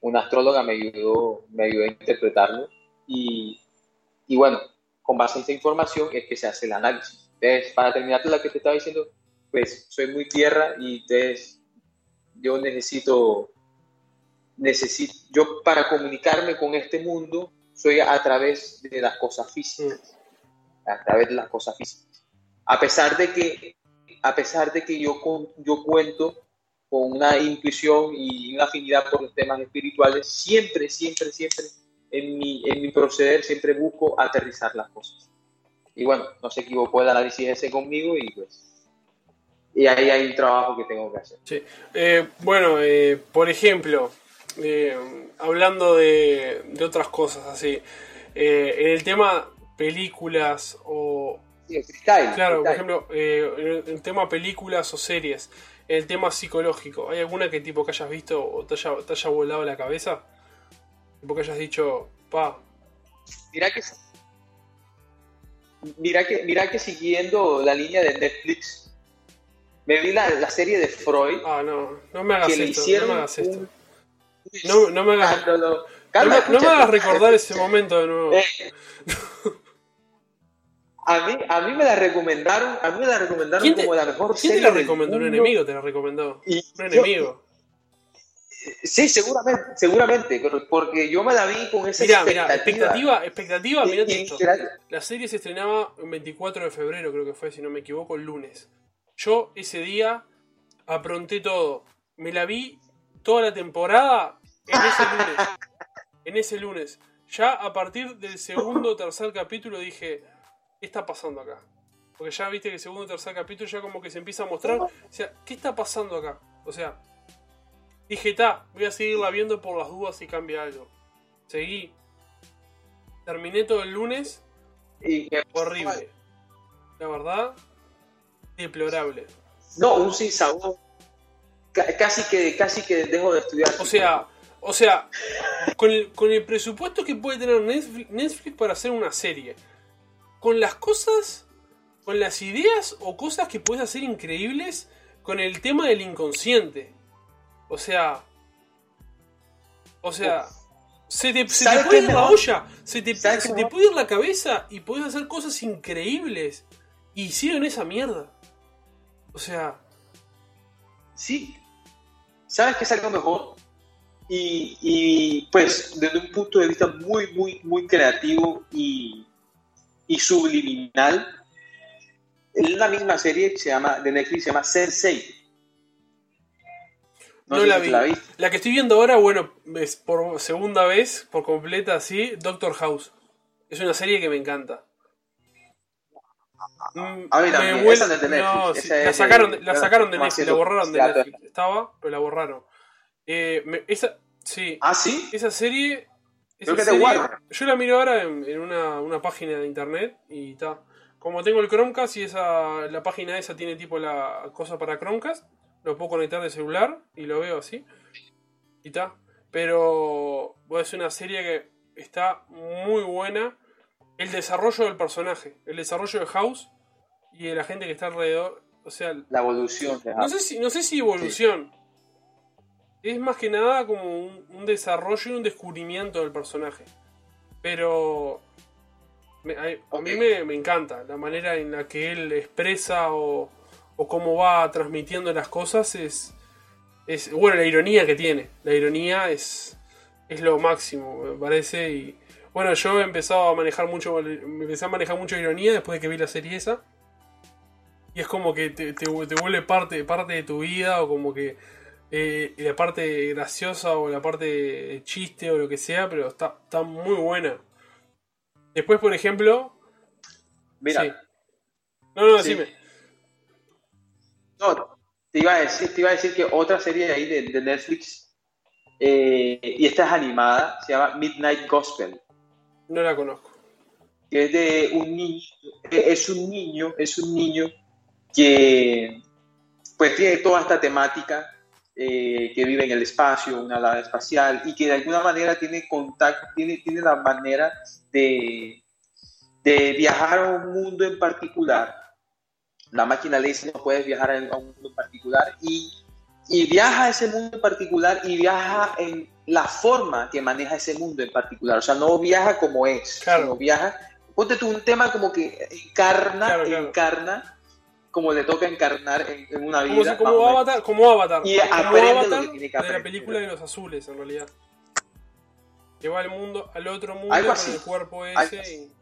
Una astróloga me ayudó, me ayudó a interpretarlo. Y, y bueno, con base en esa información es que se hace el análisis. Entonces, para terminar la que te estaba diciendo, pues soy muy tierra y entonces yo necesito necesito, yo para comunicarme con este mundo soy a través de las cosas físicas, a través de las cosas físicas. A pesar de que, a pesar de que yo, yo cuento con una intuición y una afinidad por los temas espirituales, siempre, siempre, siempre en mi, en mi proceder, siempre busco aterrizar las cosas. Y bueno, no se equivocó el análisis ese conmigo y pues y ahí hay un trabajo que tengo que hacer. Sí. Eh, bueno, eh, por ejemplo, eh, hablando de, otras cosas así, en el tema películas o... claro, por ejemplo, eh, en el tema películas o series, el tema psicológico, ¿hay alguna que tipo que hayas visto o te haya, te haya volado la cabeza? Tipo que hayas dicho, pa. Mira que... Mira que, mira que siguiendo la línea de Netflix, me vi la, serie de Freud. Ah, no, no me hagas esto. no me hagas esto. No, no me hagas, no, no, me, hagas recordar ese momento de nuevo. Eh. A, mí, a mí me la recomendaron, a mí me la recomendaron como la mejor ¿quién te la recomendó? ¿Un enemigo te la recomendó? un enemigo. Sí, seguramente, seguramente, porque yo me la vi con esa expectativa. Mira, expectativa, expectativa, mira esto. La serie se estrenaba el 24 de febrero, creo que fue, si no me equivoco, el lunes. Yo ese día apronté todo. Me la vi toda la temporada en ese lunes. En ese lunes. Ya a partir del segundo o tercer capítulo dije, ¿qué está pasando acá? Porque ya viste que el segundo o tercer capítulo ya como que se empieza a mostrar. O sea, ¿qué está pasando acá? O sea, dije, ta, voy a seguirla viendo por las dudas si cambia algo. Seguí. Terminé todo el lunes. Y horrible. La verdad, deplorable. No, un sin sabor casi que, casi que dejo de estudiar. O sea, o sea, con el, con el presupuesto que puede tener Netflix, para hacer una serie, con las cosas, con las ideas o cosas que puedes hacer increíbles con el tema del inconsciente. O sea, o sea, se te, puede ir la olla, se te, se te puede ir la cabeza y puedes hacer cosas increíbles y siguen esa mierda. O sea, sí, ¿sabes qué es algo mejor? Y, pues desde un punto de vista muy, muy, muy creativo y, subliminal, en la misma serie que se llama, de Netflix se llama Sensei. No, la, vi. la, que estoy viendo ahora, bueno, es por segunda vez, por completa, sí, Doctor House. es una serie que me encanta. Mm, a mí también, esa de Netflix. la sacaron, la sacaron de Netflix, la borraron de Netflix. Estaba, pero la borraron. Eh, esa, sí. ¿Ah, sí? Esa serie. Yo la miro ahora en, una, una, página de internet y está. Como tengo el Chromecast y esa, la página esa tiene tipo la cosa para Chromecast, lo puedo conectar de celular y lo veo así. Y está. Pero es una serie que está muy buena. El desarrollo del personaje, el desarrollo de House y de la gente que está alrededor. O sea, la evolución. no sé si, no sé si evolución. Es más que nada como un, desarrollo y un descubrimiento del personaje. Pero a, mí me, me, encanta la manera en la que él expresa o, o cómo va transmitiendo las cosas. Es, es, bueno, la ironía que tiene. La ironía es, es lo máximo, me parece. Y bueno, yo he empezado a manejar mucho, me empecé a manejar mucha ironía después de que vi la serie esa. Y es como que te, te, vuelve parte, parte de tu vida, o como que eh, la parte graciosa, o la parte chiste, o lo que sea, pero está, está muy buena. Después, por ejemplo. Mira. No, no, decime. No, te iba a decir, te iba a decir que otra serie de ahí de, Netflix, eh, y esta es animada, se llama Midnight Gospel. No la conozco. es de un niño, es un niño, es un niño que pues tiene toda esta temática eh, que vive en el espacio, una nave espacial, y que de alguna manera tiene contacto, tiene, tiene la manera de, de viajar a un mundo en particular la máquina le dice no puedes viajar a un mundo en particular y, y viaja a ese mundo en particular y viaja en la forma que maneja ese mundo en particular. O sea, no viaja como es, claro. sino viaja. Ponte tú un tema como que encarna, encarna, como le toca encarnar en, una vida. Como, como Avatar, como Avatar. Y como Avatar lo que tiene que de la película de los azules, en realidad. Que va al mundo, al otro mundo con el cuerpo ese y,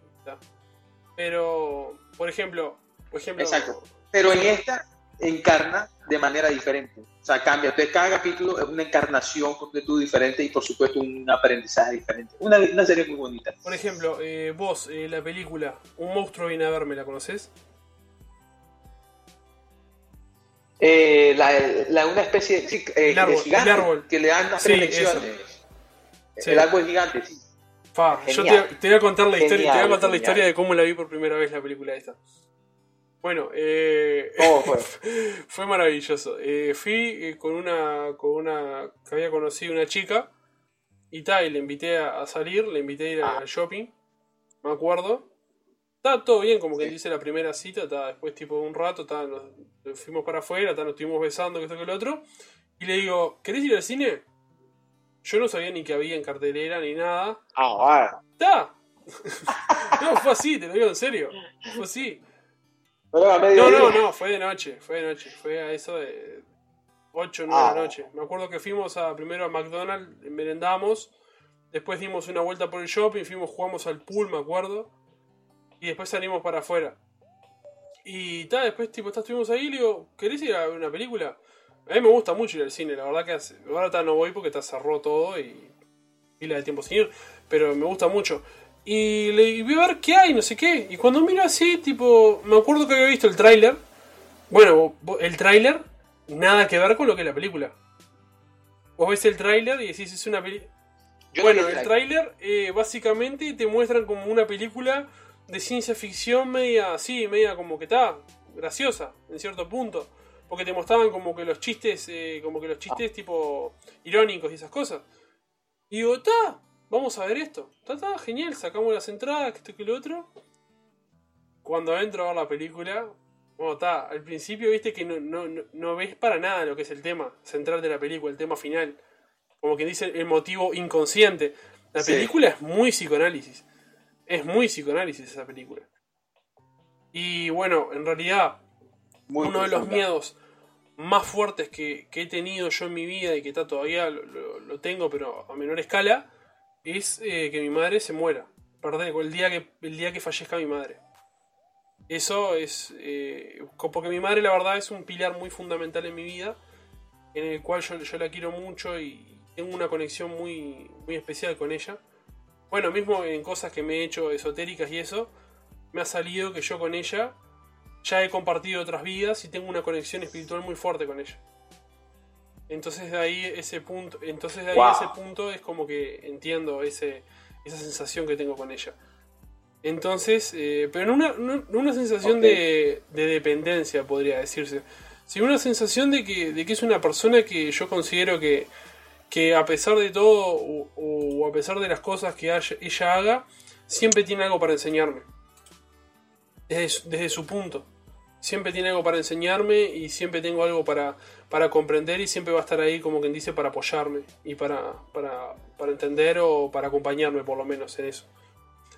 Pero, por ejemplo, Exacto. Pero en esta encarna de manera diferente. O sea, cambia. Entonces, cada capítulo es una encarnación completamente diferente y, por supuesto, un aprendizaje diferente. Una, una serie muy bonita. Por ejemplo, eh, vos, eh, la película Un monstruo viene a verme, ¿la conoces? Eh, la, una especie de, el árbol, gigante, árbol. que le dan las sí, El árbol gigante, sí. yo te, voy a contar la historia, te voy a contar la historia de cómo la vi por primera vez la película esta. Bueno, eh, fue? fue maravilloso. Eh, fui eh, con una, con una que había conocido una chica y tal, y le invité a, salir, le invité a ir al shopping, me acuerdo. Estaba todo bien, como que dice la primera cita, después tipo de un rato, nos fuimos para afuera, nos estuvimos besando, que esto que el otro. Y le digo, ¿querés ir al cine? Yo no sabía ni que había en cartelera ni nada. Ah, ¡Está! no, fue así, te lo digo en serio. Fue así. No, no, no, fue de noche, fue de noche, fue a eso de 8 o 9 de la ah. noche. Me acuerdo que fuimos a, primero a McDonald's, merendamos, después dimos una vuelta por el shopping, fuimos, jugamos al pool, me acuerdo, y después salimos para afuera. Y tal, después tipo, estuvimos ahí y le digo, ¿querés ir a ver una película? A mí me gusta mucho ir al cine, la verdad que hace, ahora no voy porque te cerró todo y la de tiempo sin ir, pero me gusta mucho. Y le vi a ver qué hay, no sé qué. Y cuando miro así, tipo, me acuerdo que había visto el tráiler. Bueno, el tráiler, nada que ver con lo que es la película. Vos ves el tráiler y decís, es una película... Bueno, el tráiler eh, básicamente te muestran como una película de ciencia ficción media así, media como que está graciosa, en cierto punto. Porque te mostraban como que los chistes, eh, como que los chistes tipo irónicos y esas cosas. Y digo, está, vamos a ver esto. Está, genial, sacamos las entradas, que esto que lo otro. Cuando entro a ver la película, bueno, está, al principio viste que no, no, no, ves para nada lo que es el tema central de la película, el tema final. Como que dice el motivo inconsciente. La película es muy psicoanálisis. Es muy psicoanálisis esa película. Y bueno, en realidad, uno de los miedos más fuertes que, he tenido yo en mi vida y que está todavía lo tengo, pero a menor escala, es eh, que mi madre se muera. Perdón, el día que, el día que fallezca mi madre. Eso es. Eh, porque mi madre, la verdad, es un pilar muy fundamental en mi vida. En el cual yo, la quiero mucho y tengo una conexión muy, muy especial con ella. Bueno, mismo en cosas que me he hecho esotéricas y eso, me ha salido que yo con ella ya he compartido otras vidas y tengo una conexión espiritual muy fuerte con ella. Entonces de ahí ese punto, entonces de ahí ese punto es como que entiendo ese, esa sensación que tengo con ella. Entonces, eh, pero no una, una sensación de, de, dependencia, podría decirse, sino una sensación de que, de que es una persona que yo considero que, que a pesar de todo a pesar de las cosas que ella haga, siempre tiene algo para enseñarme. Desde, su punto. Siempre tiene algo para enseñarme y siempre tengo algo para, para comprender y siempre va a estar ahí, como quien dice, para apoyarme y para, para, para entender o para acompañarme por lo menos en eso.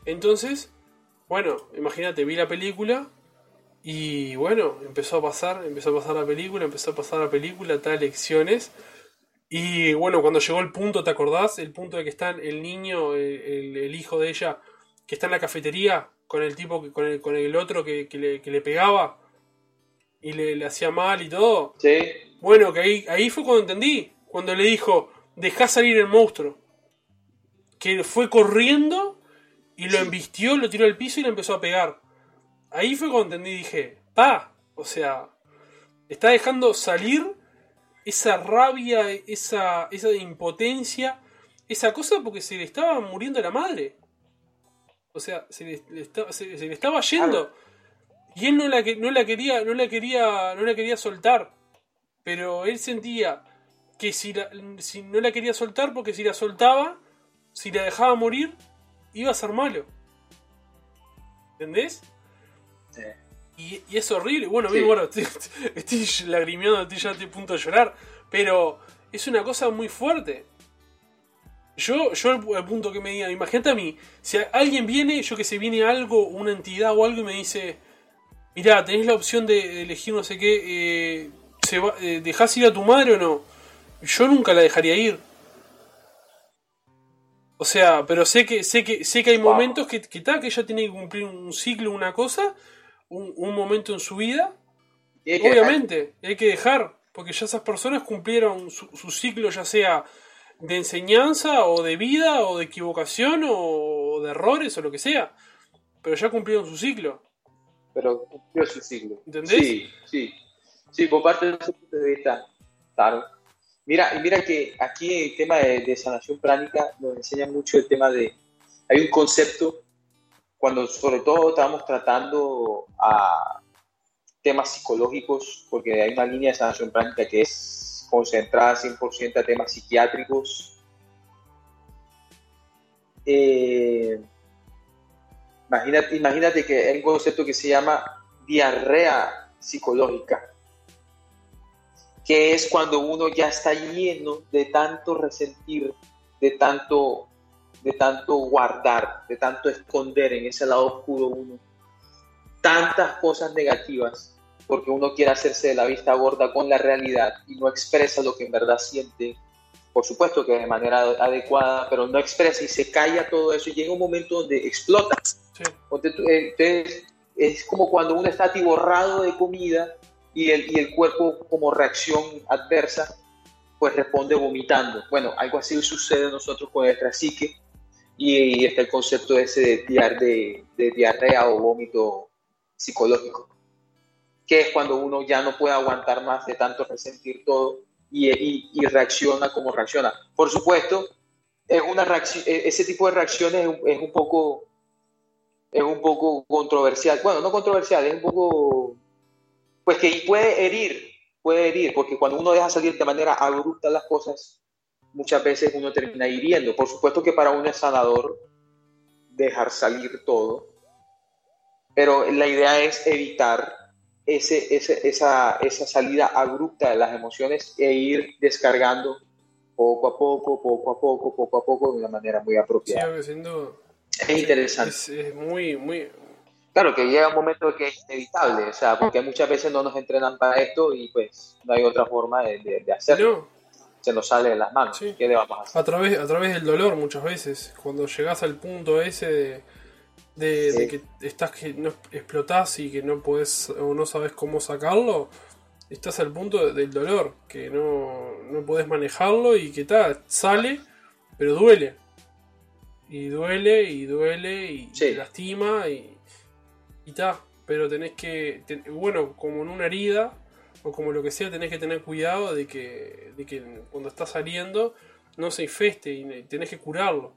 Entonces, bueno, imagínate, vi la película y bueno, empezó a pasar, empezó a pasar la película, empezó a pasar la película, tal lecciones. Y bueno, cuando llegó el punto, ¿te acordás? El punto de que está el niño, el, hijo de ella, que está en la cafetería con el tipo, con el, con el otro que, le, pegaba y le, hacía mal y todo. Sí. Bueno, que ahí, ahí fue cuando entendí, cuando le dijo, dejá salir el monstruo. Que fue corriendo y lo embistió, lo tiró al piso y le empezó a pegar. Ahí fue cuando entendí, dije, pa, o sea, está dejando salir esa rabia, esa, esa impotencia, esa cosa porque se le estaba muriendo la madre. O sea, se le, estaba yendo. Y él no la, no la quería, no la quería, no la quería soltar. Pero él sentía que si, si no la quería soltar, porque si la soltaba, si la dejaba morir, iba a ser malo. ¿Entendés? Sí. Y, es horrible. Bueno, bueno, estoy, estoy lagrimeando, estoy ya a punto de llorar. Pero es una cosa muy fuerte. Yo, yo al punto que me diga, imagínate a mí, si alguien viene, yo que sé, viene algo, una entidad o algo y me dice, mirá, tenés la opción de elegir no sé qué, eh, se va, eh, ¿dejás ir a tu madre o no? Yo nunca la dejaría ir. O sea, pero sé que, sé que, sé que hay momentos que, que, que ella tiene que cumplir un ciclo, una cosa, un, momento en su vida, obviamente, hay que dejar, porque ya esas personas cumplieron su, ciclo, ya sea de enseñanza o de vida o de equivocación o de errores o lo que sea, pero ya cumplieron su ciclo. Pero cumplió su ciclo. ¿Entendés? Sí, sí. Sí, por parte de ese punto de vista, claro. Mira, y mira que aquí el tema de, de sanación pránica nos enseña mucho el tema de. Hay un concepto cuando sobre todo estamos tratando a temas psicológicos, porque hay una línea de sanación práctica que es concentrada 100% a temas psiquiátricos. Eh, imagínate, imagínate que hay un concepto que se llama diarrea psicológica, que es cuando uno ya está lleno de tanto resentir, de tanto de tanto guardar, de tanto esconder en ese lado oscuro uno tantas cosas negativas, porque uno quiere hacerse de la vista gorda con la realidad y no expresa lo que en verdad siente, por supuesto que de manera adecuada, pero no expresa y se calla todo eso y llega un momento donde explota. Entonces, es como cuando uno está atiborrado de comida y el, y el cuerpo como reacción adversa pues responde vomitando. Bueno, algo así sucede a nosotros con nuestra psique y está el concepto ese de, de, diarrea o vómito psicológico, que es cuando uno ya no puede aguantar más de tanto resentir todo y, y, reacciona como reacciona. Por supuesto, es una e, ese tipo de reacciones es un, poco es un poco controversial. Bueno, no controversial, es un poco pues que puede herir, puede herir, porque cuando uno deja salir de manera abrupta las cosas, muchas veces uno termina hiriendo. Por supuesto que para uno es sanador dejar salir todo, pero la idea es evitar ese, esa, esa salida abrupta de las emociones e ir descargando poco a poco, poco a poco, poco a poco, de una manera muy apropiada. es interesante. Es, muy, muy... Claro, que llega un momento que es inevitable, o sea, porque muchas veces no nos entrenan para esto y pues no hay otra forma de, de hacerlo se nos sale de las manos. ¿Qué le vamos a hacer? A través, a través del dolor muchas veces, cuando llegas al punto ese de, que estás que no explotás y que no puedes o no sabes cómo sacarlo, estás al punto del dolor, que no, no podés manejarlo y que tal, sale, pero duele. Y duele, y duele, y lastima, y, Pero tenés que, bueno, como en una herida, o como lo que sea, tenés que tener cuidado de que, de que cuando estás saliendo no se infeste y tenés que curarlo.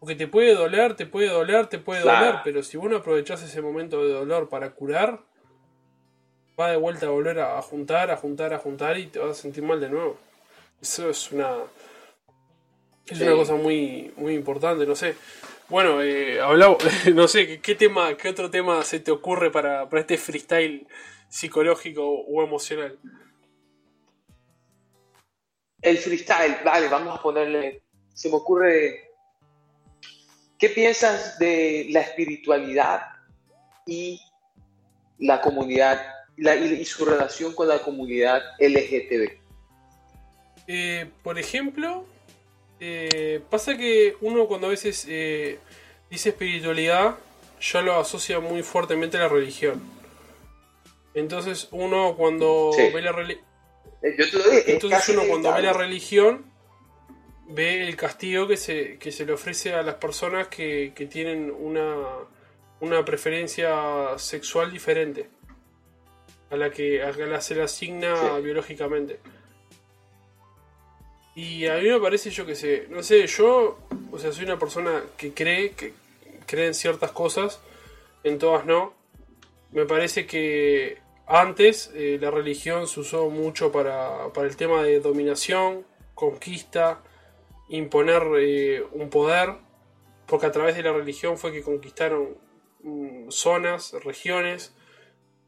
Porque te puede doler, te puede doler, te puede doler, pero si vos no aprovechás ese momento de dolor para curar, va de vuelta a volver a juntar, a juntar, a juntar y te vas a sentir mal de nuevo. Eso es una. Es una cosa muy, muy importante, no sé. Bueno, eh, hablamos, no sé, ¿qué, tema, ¿qué otro tema se te ocurre para, para este freestyle psicológico o emocional? El freestyle, vale, vamos a ponerle. Se me ocurre. ¿Qué piensas de la espiritualidad y la comunidad y su relación con la comunidad LGTB? Eh, por ejemplo, eh, pasa que uno cuando a veces eh, dice espiritualidad, ya lo asocia muy fuertemente a la religión. Entonces uno cuando ve la religión... Entonces uno cuando ve la religión ve el castigo que se, que se le ofrece a las personas que, que tienen una, una preferencia sexual diferente a la que, a la se le asigna biológicamente. Y a mí me parece, yo que sé, no sé, yo, o sea, soy una persona que cree, que cree en ciertas cosas, en todas no. Me parece que antes eh, la religión se usó mucho para, para, el tema de dominación, conquista, imponer eh, un poder, porque a través de la religión fue que conquistaron mm, zonas, regiones,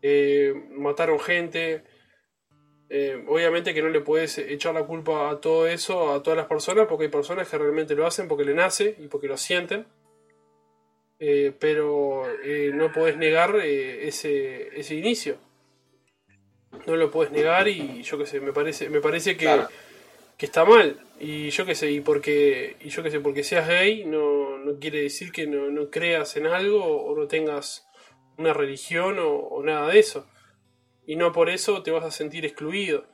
eh, mataron gente, eh, obviamente que no le puedes echar la culpa a todo eso, a todas las personas, porque hay personas que realmente lo hacen porque le nace y porque lo sienten. Eh, pero eh, no puedes negar ese, ese, inicio. No lo puedes negar y yo qué sé, me parece, me parece que, que, está mal. Y yo qué sé, y porque, y yo qué sé, porque seas gay no, no quiere decir que no, no, creas en algo o no tengas una religión o nada de eso y no por eso te vas a sentir excluido.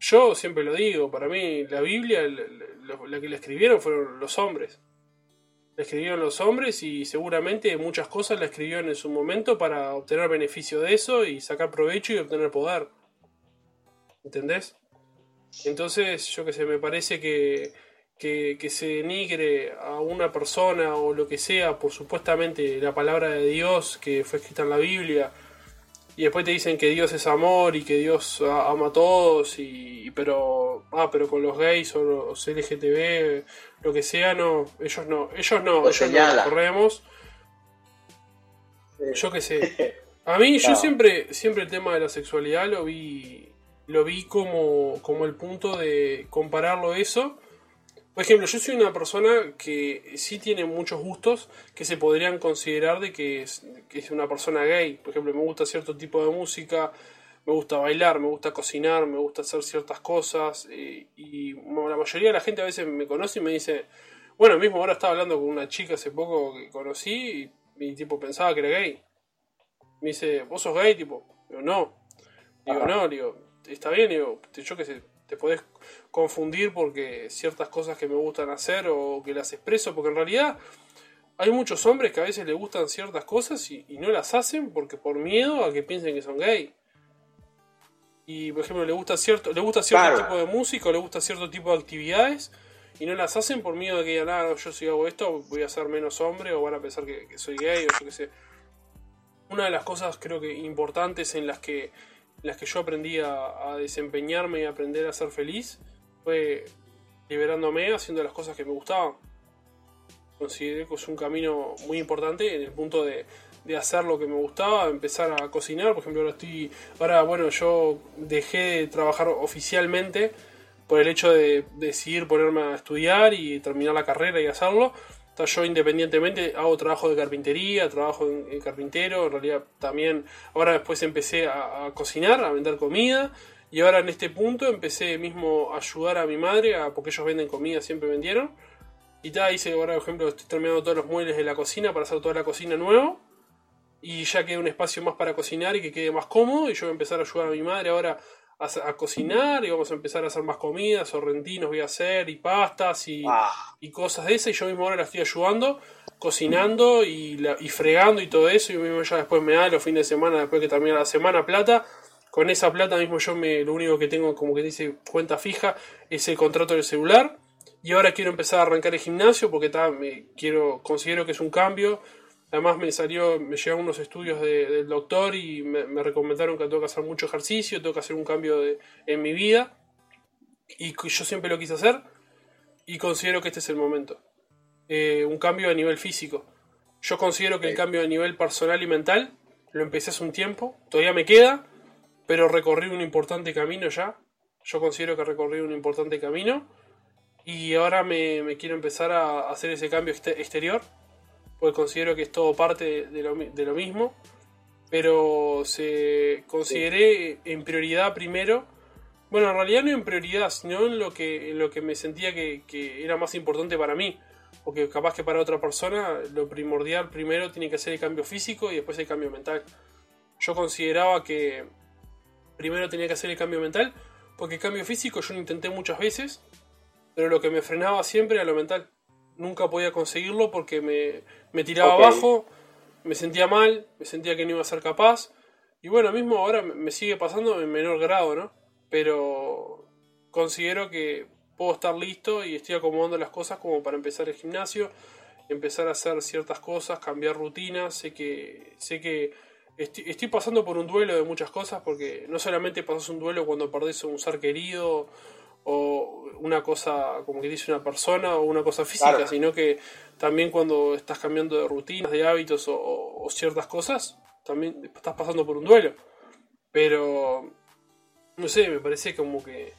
Yo siempre lo digo, para mí la Biblia, la, que la escribieron fueron los hombres. La escribieron los hombres y seguramente muchas cosas la escribieron en su momento para obtener beneficio de eso y sacar provecho y obtener poder. ¿Entendés? Entonces, yo que sé, me parece que, que, que, se denigre a una persona o lo que sea por supuestamente la palabra de Dios que fue escrita en la Biblia y después te dicen que Dios es amor y que Dios ama a todos y pero ah pero con los gays o los LGTB lo que sea no ellos no ellos no ellos no corremos yo qué sé. A mí yo siempre siempre el tema de la sexualidad lo vi lo vi como como el punto de compararlo eso por ejemplo, yo soy una persona que sí tiene muchos gustos que se podrían considerar de que es, una persona gay. Por ejemplo, me gusta cierto tipo de música, me gusta bailar, me gusta cocinar, me gusta hacer ciertas cosas. Eh, y, la mayoría de la gente a veces me conoce y me dice, bueno, mismo ahora estaba hablando con una chica hace poco que conocí y, mi tipo pensaba que era gay. Me dice, ¿vos sos gay? Tipo, digo, no. Digo, no, digo, está bien, digo, yo qué sé, te podés confundir porque ciertas cosas que me gustan hacer o que las expreso, porque en realidad hay muchos hombres que a veces les gustan ciertas cosas y, no las hacen porque por miedo a que piensen que son gay. Y por ejemplo, le gusta cierto, le gusta cierto tipo de música, o le gusta cierto tipo de actividades y no las hacen por miedo de que digan, ah, yo si hago esto voy a ser menos hombre o van a pensar que, que soy gay o yo qué sé. Una de las cosas creo que importantes en las que las que yo aprendí a, desempeñarme y aprender a ser feliz fue liberándome haciendo las cosas que me gustaban. Consideré que es un camino muy importante en el punto de, hacer lo que me gustaba, empezar a cocinar. Por ejemplo, ahora estoy. Ahora, bueno, yo dejé de trabajar oficialmente por el hecho de decidir ponerme a estudiar y terminar la carrera y hacerlo yo independientemente hago trabajo de carpintería, trabajo en, carpintero, en realidad también ahora después empecé a, cocinar, a vender comida y ahora en este punto empecé mismo a ayudar a mi madre, a, porque ellos venden comida, siempre vendieron. Y ya hice ahora, por ejemplo, estoy terminando todos los muebles de la cocina para hacer toda la cocina nuevo. Y ya queda un espacio más para cocinar y que quede más cómodo. Y yo voy a empezar a ayudar a mi madre ahora a, cocinar y vamos a empezar a hacer más comidas, sorrentinos voy a hacer y pastas y, Ah, y cosas de esas. Y yo mismo ahora la estoy ayudando, cocinando y, la- y fregando y todo eso. Y mismo ya después me da los fines de semana, después que termina la semana, plata. Con esa plata mismo yo me, lo único que tengo como que dice cuenta fija es el contrato del celular. Y ahora quiero empezar a arrancar el gimnasio porque ta, me quiero, considero que es un cambio. Además me salió, me llegaron unos estudios de- del doctor y me, me recomendaron que tengo que hacer mucho ejercicio, tengo que hacer un cambio de- en mi vida. Y yo siempre lo quise hacer y considero que este es el momento. Eh, un cambio a nivel físico. Yo considero que el cambio a nivel personal y mental lo empecé hace un tiempo, todavía me queda, pero recorrí un importante camino ya. Yo considero que recorrí un importante camino y ahora me, me quiero empezar a hacer ese cambio exte- exterior, porque considero que es todo parte de lo, de lo mismo, pero se consideré en prioridad primero bueno, en realidad no en prioridad, sino en lo que, en lo que me sentía que, que era más importante para mí. Porque capaz que para otra persona lo primordial primero tiene que ser el cambio físico y después el cambio mental. Yo consideraba que primero tenía que hacer el cambio mental, porque el cambio físico yo lo intenté muchas veces, pero lo que me frenaba siempre era lo mental. Nunca podía conseguirlo porque me, me tiraba abajo, me sentía mal, me sentía que no iba a ser capaz. Y bueno, mismo ahora me- me sigue pasando en menor grado, ¿no? Pero considero que puedo estar listo y estoy acomodando las cosas como para empezar el gimnasio, empezar a hacer ciertas cosas, cambiar rutinas. Sé que, sé que estoy, estoy pasando por un duelo de muchas cosas porque no solamente pasas un duelo cuando perdés a un ser querido o una cosa, como que dice una persona o una cosa física, Claro. sino que también cuando estás cambiando de rutinas, de hábitos o, ciertas cosas, también estás pasando por un duelo. Pero, no sé, me parece como que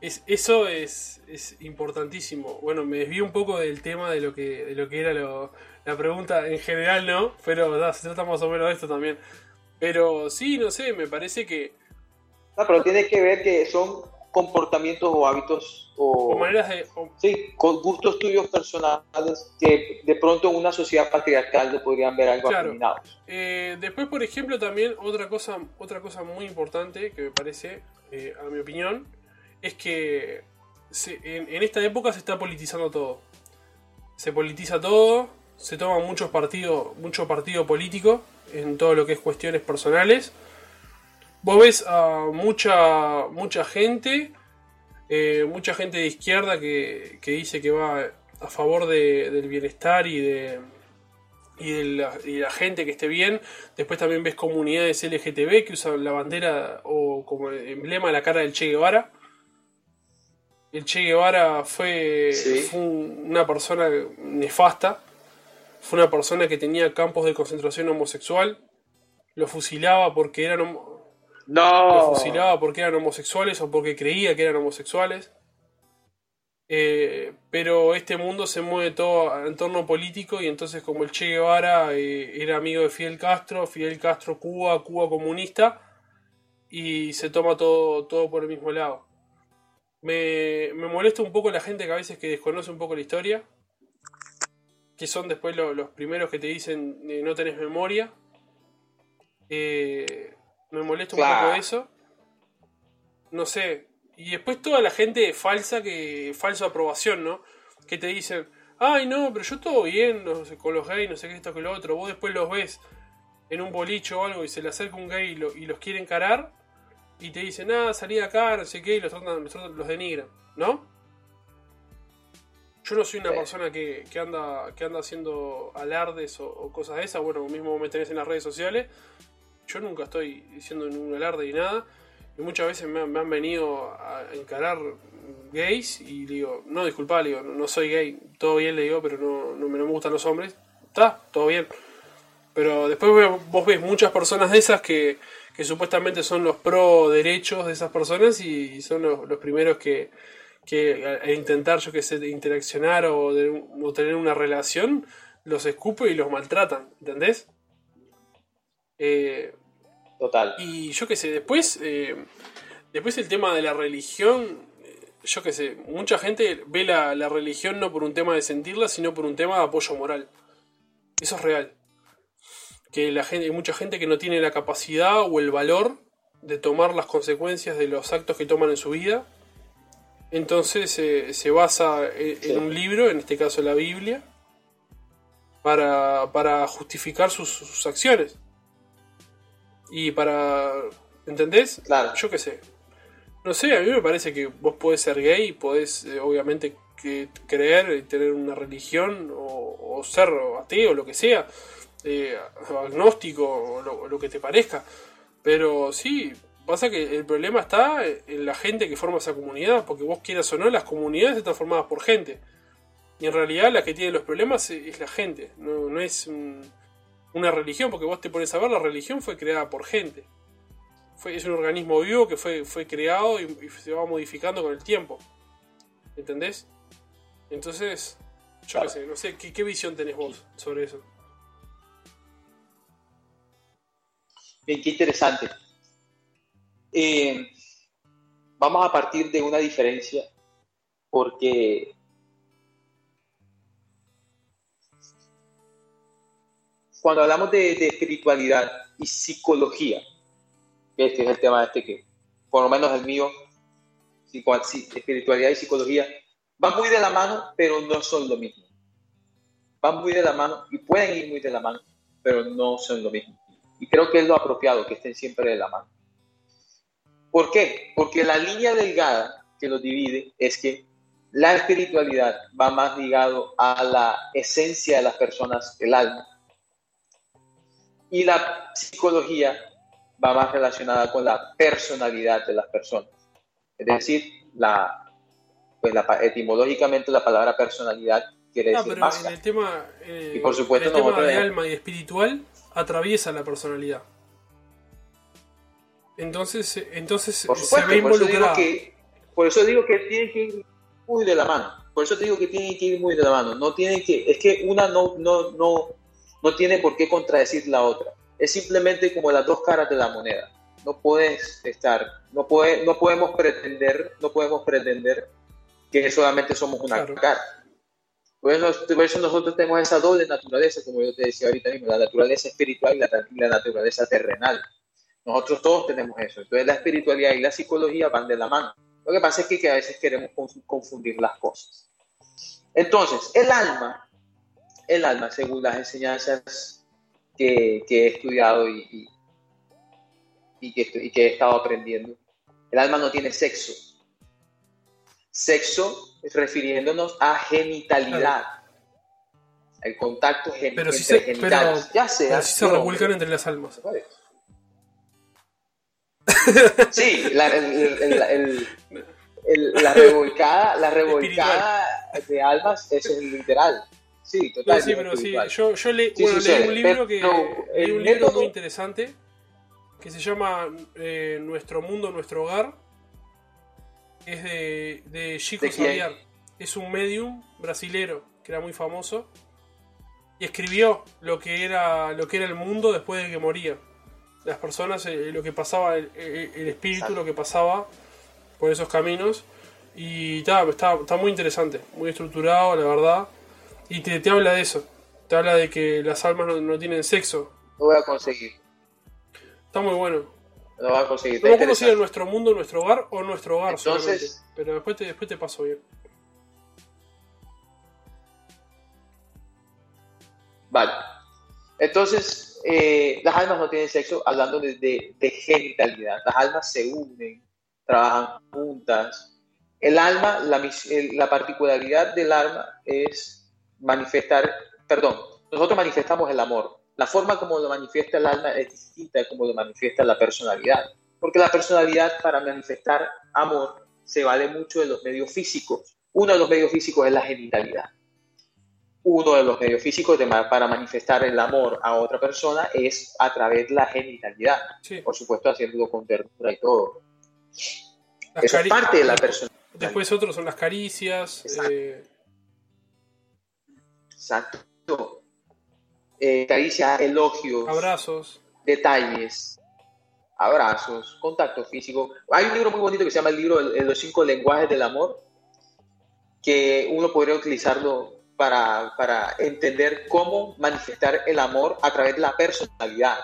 es, eso es, es importantísimo. Bueno, me desvío un poco del tema de lo que, de lo que era lo- la pregunta en general, ¿no? Pero se trata más o menos de esto también. Pero sí, no sé, me parece que... no, pero tiene que ver que son comportamientos o hábitos o, O maneras de... o- sí, con gustos tuyos personales que de pronto en una sociedad patriarcal no podrían ver algo Claro. Eh, después, por ejemplo, también otra cosa, otra cosa muy importante que me parece, eh, a mi opinión, es que se- en, en esta época se está politizando todo. Se politiza todo, se toman muchos partidos, mucho partido político en todo lo que es cuestiones personales. Vos ves a mucha, mucha gente, eh, mucha gente de izquierda que, que dice que va a favor de- del bienestar y de, y de, la, y de la gente que esté bien. Después también ves comunidades LGTB que usan la bandera o como emblema la cara del Che Guevara. El Che Guevara fue, Sí. fue un- una persona nefasta. Fue una persona que tenía campos de concentración homosexual. Lo fusilaba porque eran No. lo fusilaba porque eran homosexuales o porque creía que eran homosexuales. Eh, pero este mundo se mueve todo en torno político y entonces como el Che Guevara eh, era amigo de Fidel Castro, Fidel Castro Cuba, Cuba comunista y se toma todo, todo por el mismo lado. Me, me molesta un poco la gente que a veces que desconoce un poco la historia, que son después lo- los primeros que te dicen eh, no tenés memoria. Eh, me molesta un Claro. poco eso. No sé. Y después toda la gente falsa que. falsa aprobación, ¿no? Que te dicen, ay no, pero yo todo bien, no sé, con los gays, no sé qué esto que lo otro. Vos después los ves en un bolicho o algo y se le acerca un gay y, lo- y los quiere encarar. Y te dicen, ah, salí de acá, no sé qué, y los, tratan, los, tratan- los denigran, ¿no? Yo no soy una Sí. persona que, que anda que anda haciendo alardes o, o cosas de esas. Bueno, mismo me tenés en las redes sociales. Yo nunca estoy diciendo ningún alarde ni nada. Y muchas veces me han, venido a encarar gays y digo, no, disculpa, digo, no, soy gay. Todo bien, le digo, pero no, no, me, gustan los hombres. Está, todo bien. Pero después vos ves muchas personas de esas que, que supuestamente son los pro derechos de esas personas y son los, los primeros que, que a, a intentar, yo que sé, interaccionar o, de, tener una relación, los escupe y los maltratan, ¿entendés? Eh, Total. y yo qué sé, después, eh, después el tema de la religión, eh, yo qué sé, mucha gente ve la, la religión no por un tema de sentirla, sino por un tema de apoyo moral. Eso es real. Que la gente, hay mucha gente que no tiene la capacidad o el valor de tomar las consecuencias de los actos que toman en su vida. Entonces se basa en, un libro, en este caso la Biblia, para, para justificar sus, acciones. Y para... ¿Entendés? Claro. Yo qué sé. No sé, a mí me parece que vos podés ser gay, podés eh, obviamente que creer y tener una religión o, ser ateo, o lo que sea, eh, agnóstico o lo, que te parezca. Pero sí, pasa que el problema está en la gente que forma esa comunidad, porque vos quieras o no, las comunidades están formadas por gente. Y en realidad la que tiene los problemas es la gente, no, es una religión, porque vos te pones a ver, la religión fue creada por gente. Fue, es un organismo vivo que fue, fue creado y, se va modificando con el tiempo. ¿Entendés? Entonces, yo qué sé, no sé, ¿qué, visión tenés vos sobre eso? Bien, qué interesante. Eh, vamos a partir de una diferencia, porque cuando hablamos de, espiritualidad y psicología, este es el tema este que, por lo menos el mío, espiritualidad y psicología, van muy de la mano, pero no son lo mismo. Van muy de la mano y pueden ir muy de la mano, pero no son lo mismo. Y creo que es lo apropiado que estén siempre de la mano. ¿Por qué? Porque la línea delgada que los divide es que la espiritualidad va más ligado a la esencia de las personas, el alma, y la psicología va más relacionada con la personalidad de las personas. Es decir, la, pues etimológicamente la palabra personalidad quiere decir pero En el tema, eh, y por supuesto, el tema de alma y espiritual atraviesa la personalidad. Entonces, entonces se ve. Por eso digo que, tiene que ir muy de la mano. Por eso te digo que tiene que ir muy de la mano. No tiene que, es que una no, no, no, no tiene por qué contradecir la otra. Es simplemente como las dos caras de la moneda. No puedes estar, no, puede, no podemos pretender, no podemos pretender que solamente somos una cara. Por eso, nosotros tenemos esa doble naturaleza, como yo te decía ahorita mismo, la naturaleza espiritual y la, naturaleza terrenal. Nosotros todos tenemos eso. Entonces la espiritualidad y la psicología van de la mano. Lo que pasa es que, a veces queremos confundir las cosas. Entonces, el alma, el alma, según las enseñanzas que, he estudiado y, y, que, y que he estado aprendiendo, el alma no tiene sexo Sexo refiriéndonos a genitalidad. El contacto gen pero si se, genitales. ya sea, si se revuelcan entre las almas. Sí, la, la revolcada, la revolcada de almas es literal. Sí, total. sí, pero sí, yo, yo le, bueno, leí un libro que leí un libro muy interesante que se llama eh, Nuestro mundo, nuestro hogar es de, de Chico ¿De Es un medium brasilero que era muy famoso. Y escribió lo que era, lo que era el mundo después de que moría. Las personas, eh, lo que pasaba, el, espíritu, lo que pasaba por esos caminos. Y está, está, muy interesante, muy estructurado, la verdad. Y te, te, habla de eso. Te habla de que las almas no, no tienen sexo. Lo voy a conseguir. Está muy bueno. Lo va a conseguir. No si nuestro mundo, nuestro hogar o nuestro hogar Entonces, Pero después te, después te paso bien. Vale. Entonces, eh, las almas no tienen sexo hablando de, de, genitalidad. Las almas se unen, trabajan juntas. El alma, la, la particularidad del alma es manifestar, perdón, nosotros manifestamos el amor, la forma como lo manifiesta el alma es distinta de como lo manifiesta la personalidad, porque la personalidad para manifestar amor se vale mucho de los medios físicos. Uno de los medios físicos es la genitalidad. Uno de los medios físicos para manifestar el amor a otra persona es a través de la genitalidad. Por supuesto, haciéndolo con ternura y todo. Eso es parte de la personalidad. Después otros son las caricias. Exacto. Eh, caricia, elogios, abrazos, detalles, abrazos, contacto físico. Hay un libro muy bonito que se llama el libro de los cinco lenguajes del amor, que uno podría utilizarlo para, para entender cómo manifestar el amor a través de la personalidad.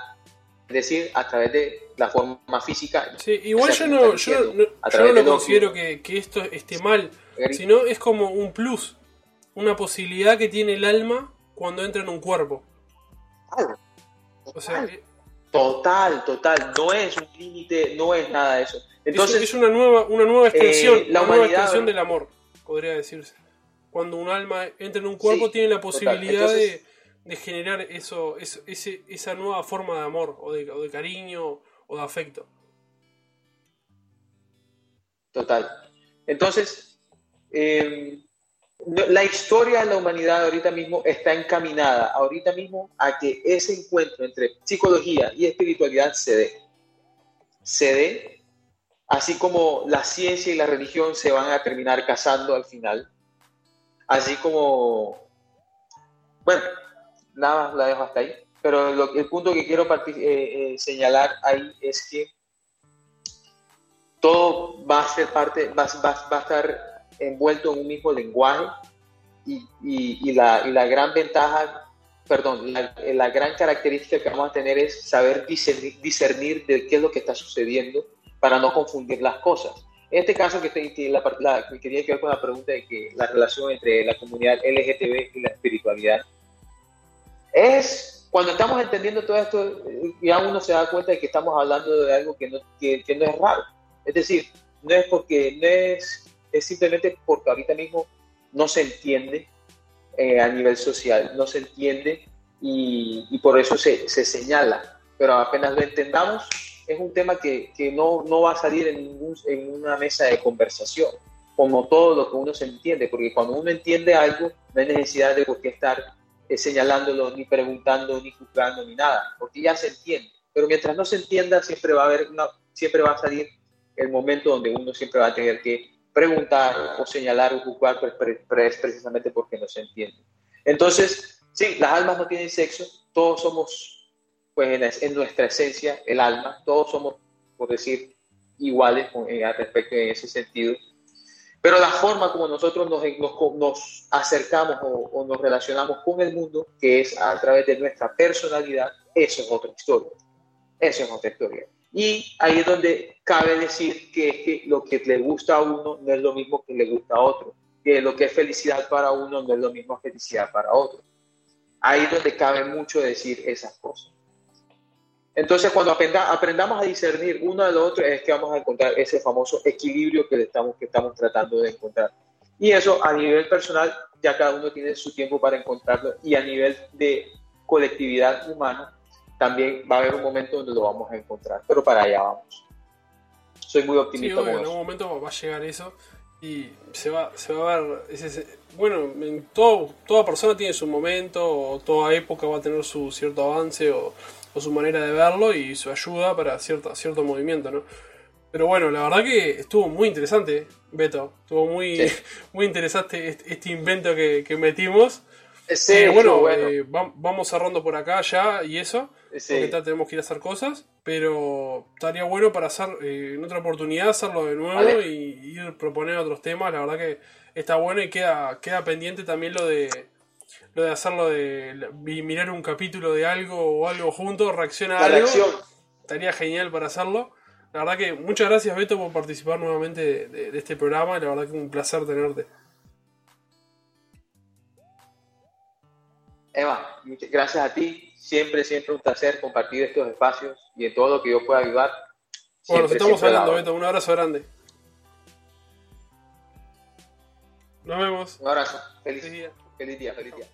decir, a través de la forma física. Sí, igual yo no, yo no, yo no considero que, que, esto esté mal, sino es como un plus, una posibilidad que tiene el alma cuando entra en un cuerpo. O sea, eh, total, total, no es un límite, no es nada de eso. Entonces, es, una nueva, una nueva extensión, eh, la una nueva extensión del amor, podría decirse. Cuando un alma entra en un cuerpo, tiene la posibilidad de, de, generar eso, ese, esa nueva forma de amor, o de, o de cariño, o de afecto. Total. Entonces, eh, la historia de la humanidad ahorita mismo está encaminada, ahorita mismo, a que ese encuentro entre psicología y espiritualidad se dé. Se dé, así como la ciencia y la religión se van a terminar casando al final. Así como, bueno, nada más la dejo hasta ahí. Pero el punto que quiero eh, eh, señalar ahí es que todo va a ser parte, va, va, va a estar envuelto en un mismo lenguaje y, y, la, y la, gran ventaja, perdón, la, la, gran característica que vamos a tener es saber discernir, discernir, de qué es lo que está sucediendo para no confundir las cosas. En este caso que, que, la, que quería que ver con la pregunta de que la relación entre la comunidad LGTB y la espiritualidad es cuando estamos entendiendo todo esto, ya uno se da cuenta de que estamos hablando de algo que no, que, que no es raro. Es decir, no es porque no es es simplemente porque ahorita mismo no se entiende eh, a nivel social, no se entiende y, por eso se, se, señala. Pero apenas lo entendamos, es un tema que, que no, no, va a salir en, en una mesa de conversación, como todo lo que uno se entiende, porque cuando uno entiende algo, no hay necesidad de por qué estar eh, señalándolo, ni preguntando, ni juzgando, ni nada, porque ya se entiende. Pero mientras no se entienda, siempre va a haber una, siempre va a salir el momento donde uno siempre va a tener que preguntar o señalar o juzgar es precisamente porque no se entiende. Entonces, sí, las almas no tienen sexo, todos somos, pues en, nuestra esencia, el alma, todos somos, por decir, iguales con, eh, respecto en ese sentido. Pero la forma como nosotros nos, nos, acercamos o, o, nos relacionamos con el mundo, que es a través de nuestra personalidad, eso es otra historia. Eso es otra historia. Y ahí es donde cabe decir que, lo que le gusta a uno no es lo mismo que le gusta a otro, que lo que es felicidad para uno no es lo mismo que felicidad para otro. Ahí es donde cabe mucho decir esas cosas. Entonces, cuando aprendamos a discernir uno del otro, es que vamos a encontrar ese famoso equilibrio que, estamos, que estamos tratando de encontrar. Y eso a nivel personal, ya cada uno tiene su tiempo para encontrarlo, y a nivel de colectividad humana, también va a haber un momento donde lo vamos a encontrar, pero para allá vamos. Soy muy optimista. en algún momento va a llegar eso y se va, se va a ver, ese, bueno, en todo, toda persona tiene su momento o toda época va a tener su cierto avance o, su manera de verlo y su ayuda para cierto, cierto movimiento, ¿no? Pero bueno, la verdad que estuvo muy interesante, Beto. Estuvo muy, muy interesante este, este invento que, que metimos. Sí, eh, bueno, eh, vamos cerrando por acá ya y eso. Porque tenemos que ir a hacer cosas. Pero estaría bueno para hacer eh, en otra oportunidad hacerlo de nuevo y, ir proponer otros temas. La verdad que está bueno y queda, queda pendiente también lo de lo de hacerlo de mirar un capítulo de algo o algo junto, reacciona a algo. Estaría genial para hacerlo. La verdad que muchas gracias Beto por participar nuevamente de, de este programa. La verdad que un placer tenerte. Eva, gracias a ti. Siempre, siempre un placer compartir estos espacios y en todo lo que yo pueda ayudar. Bueno, nos estamos hablando, Beto. Un abrazo grande. Nos vemos. Un abrazo. Feliz, feliz día. Feliz día. Feliz día.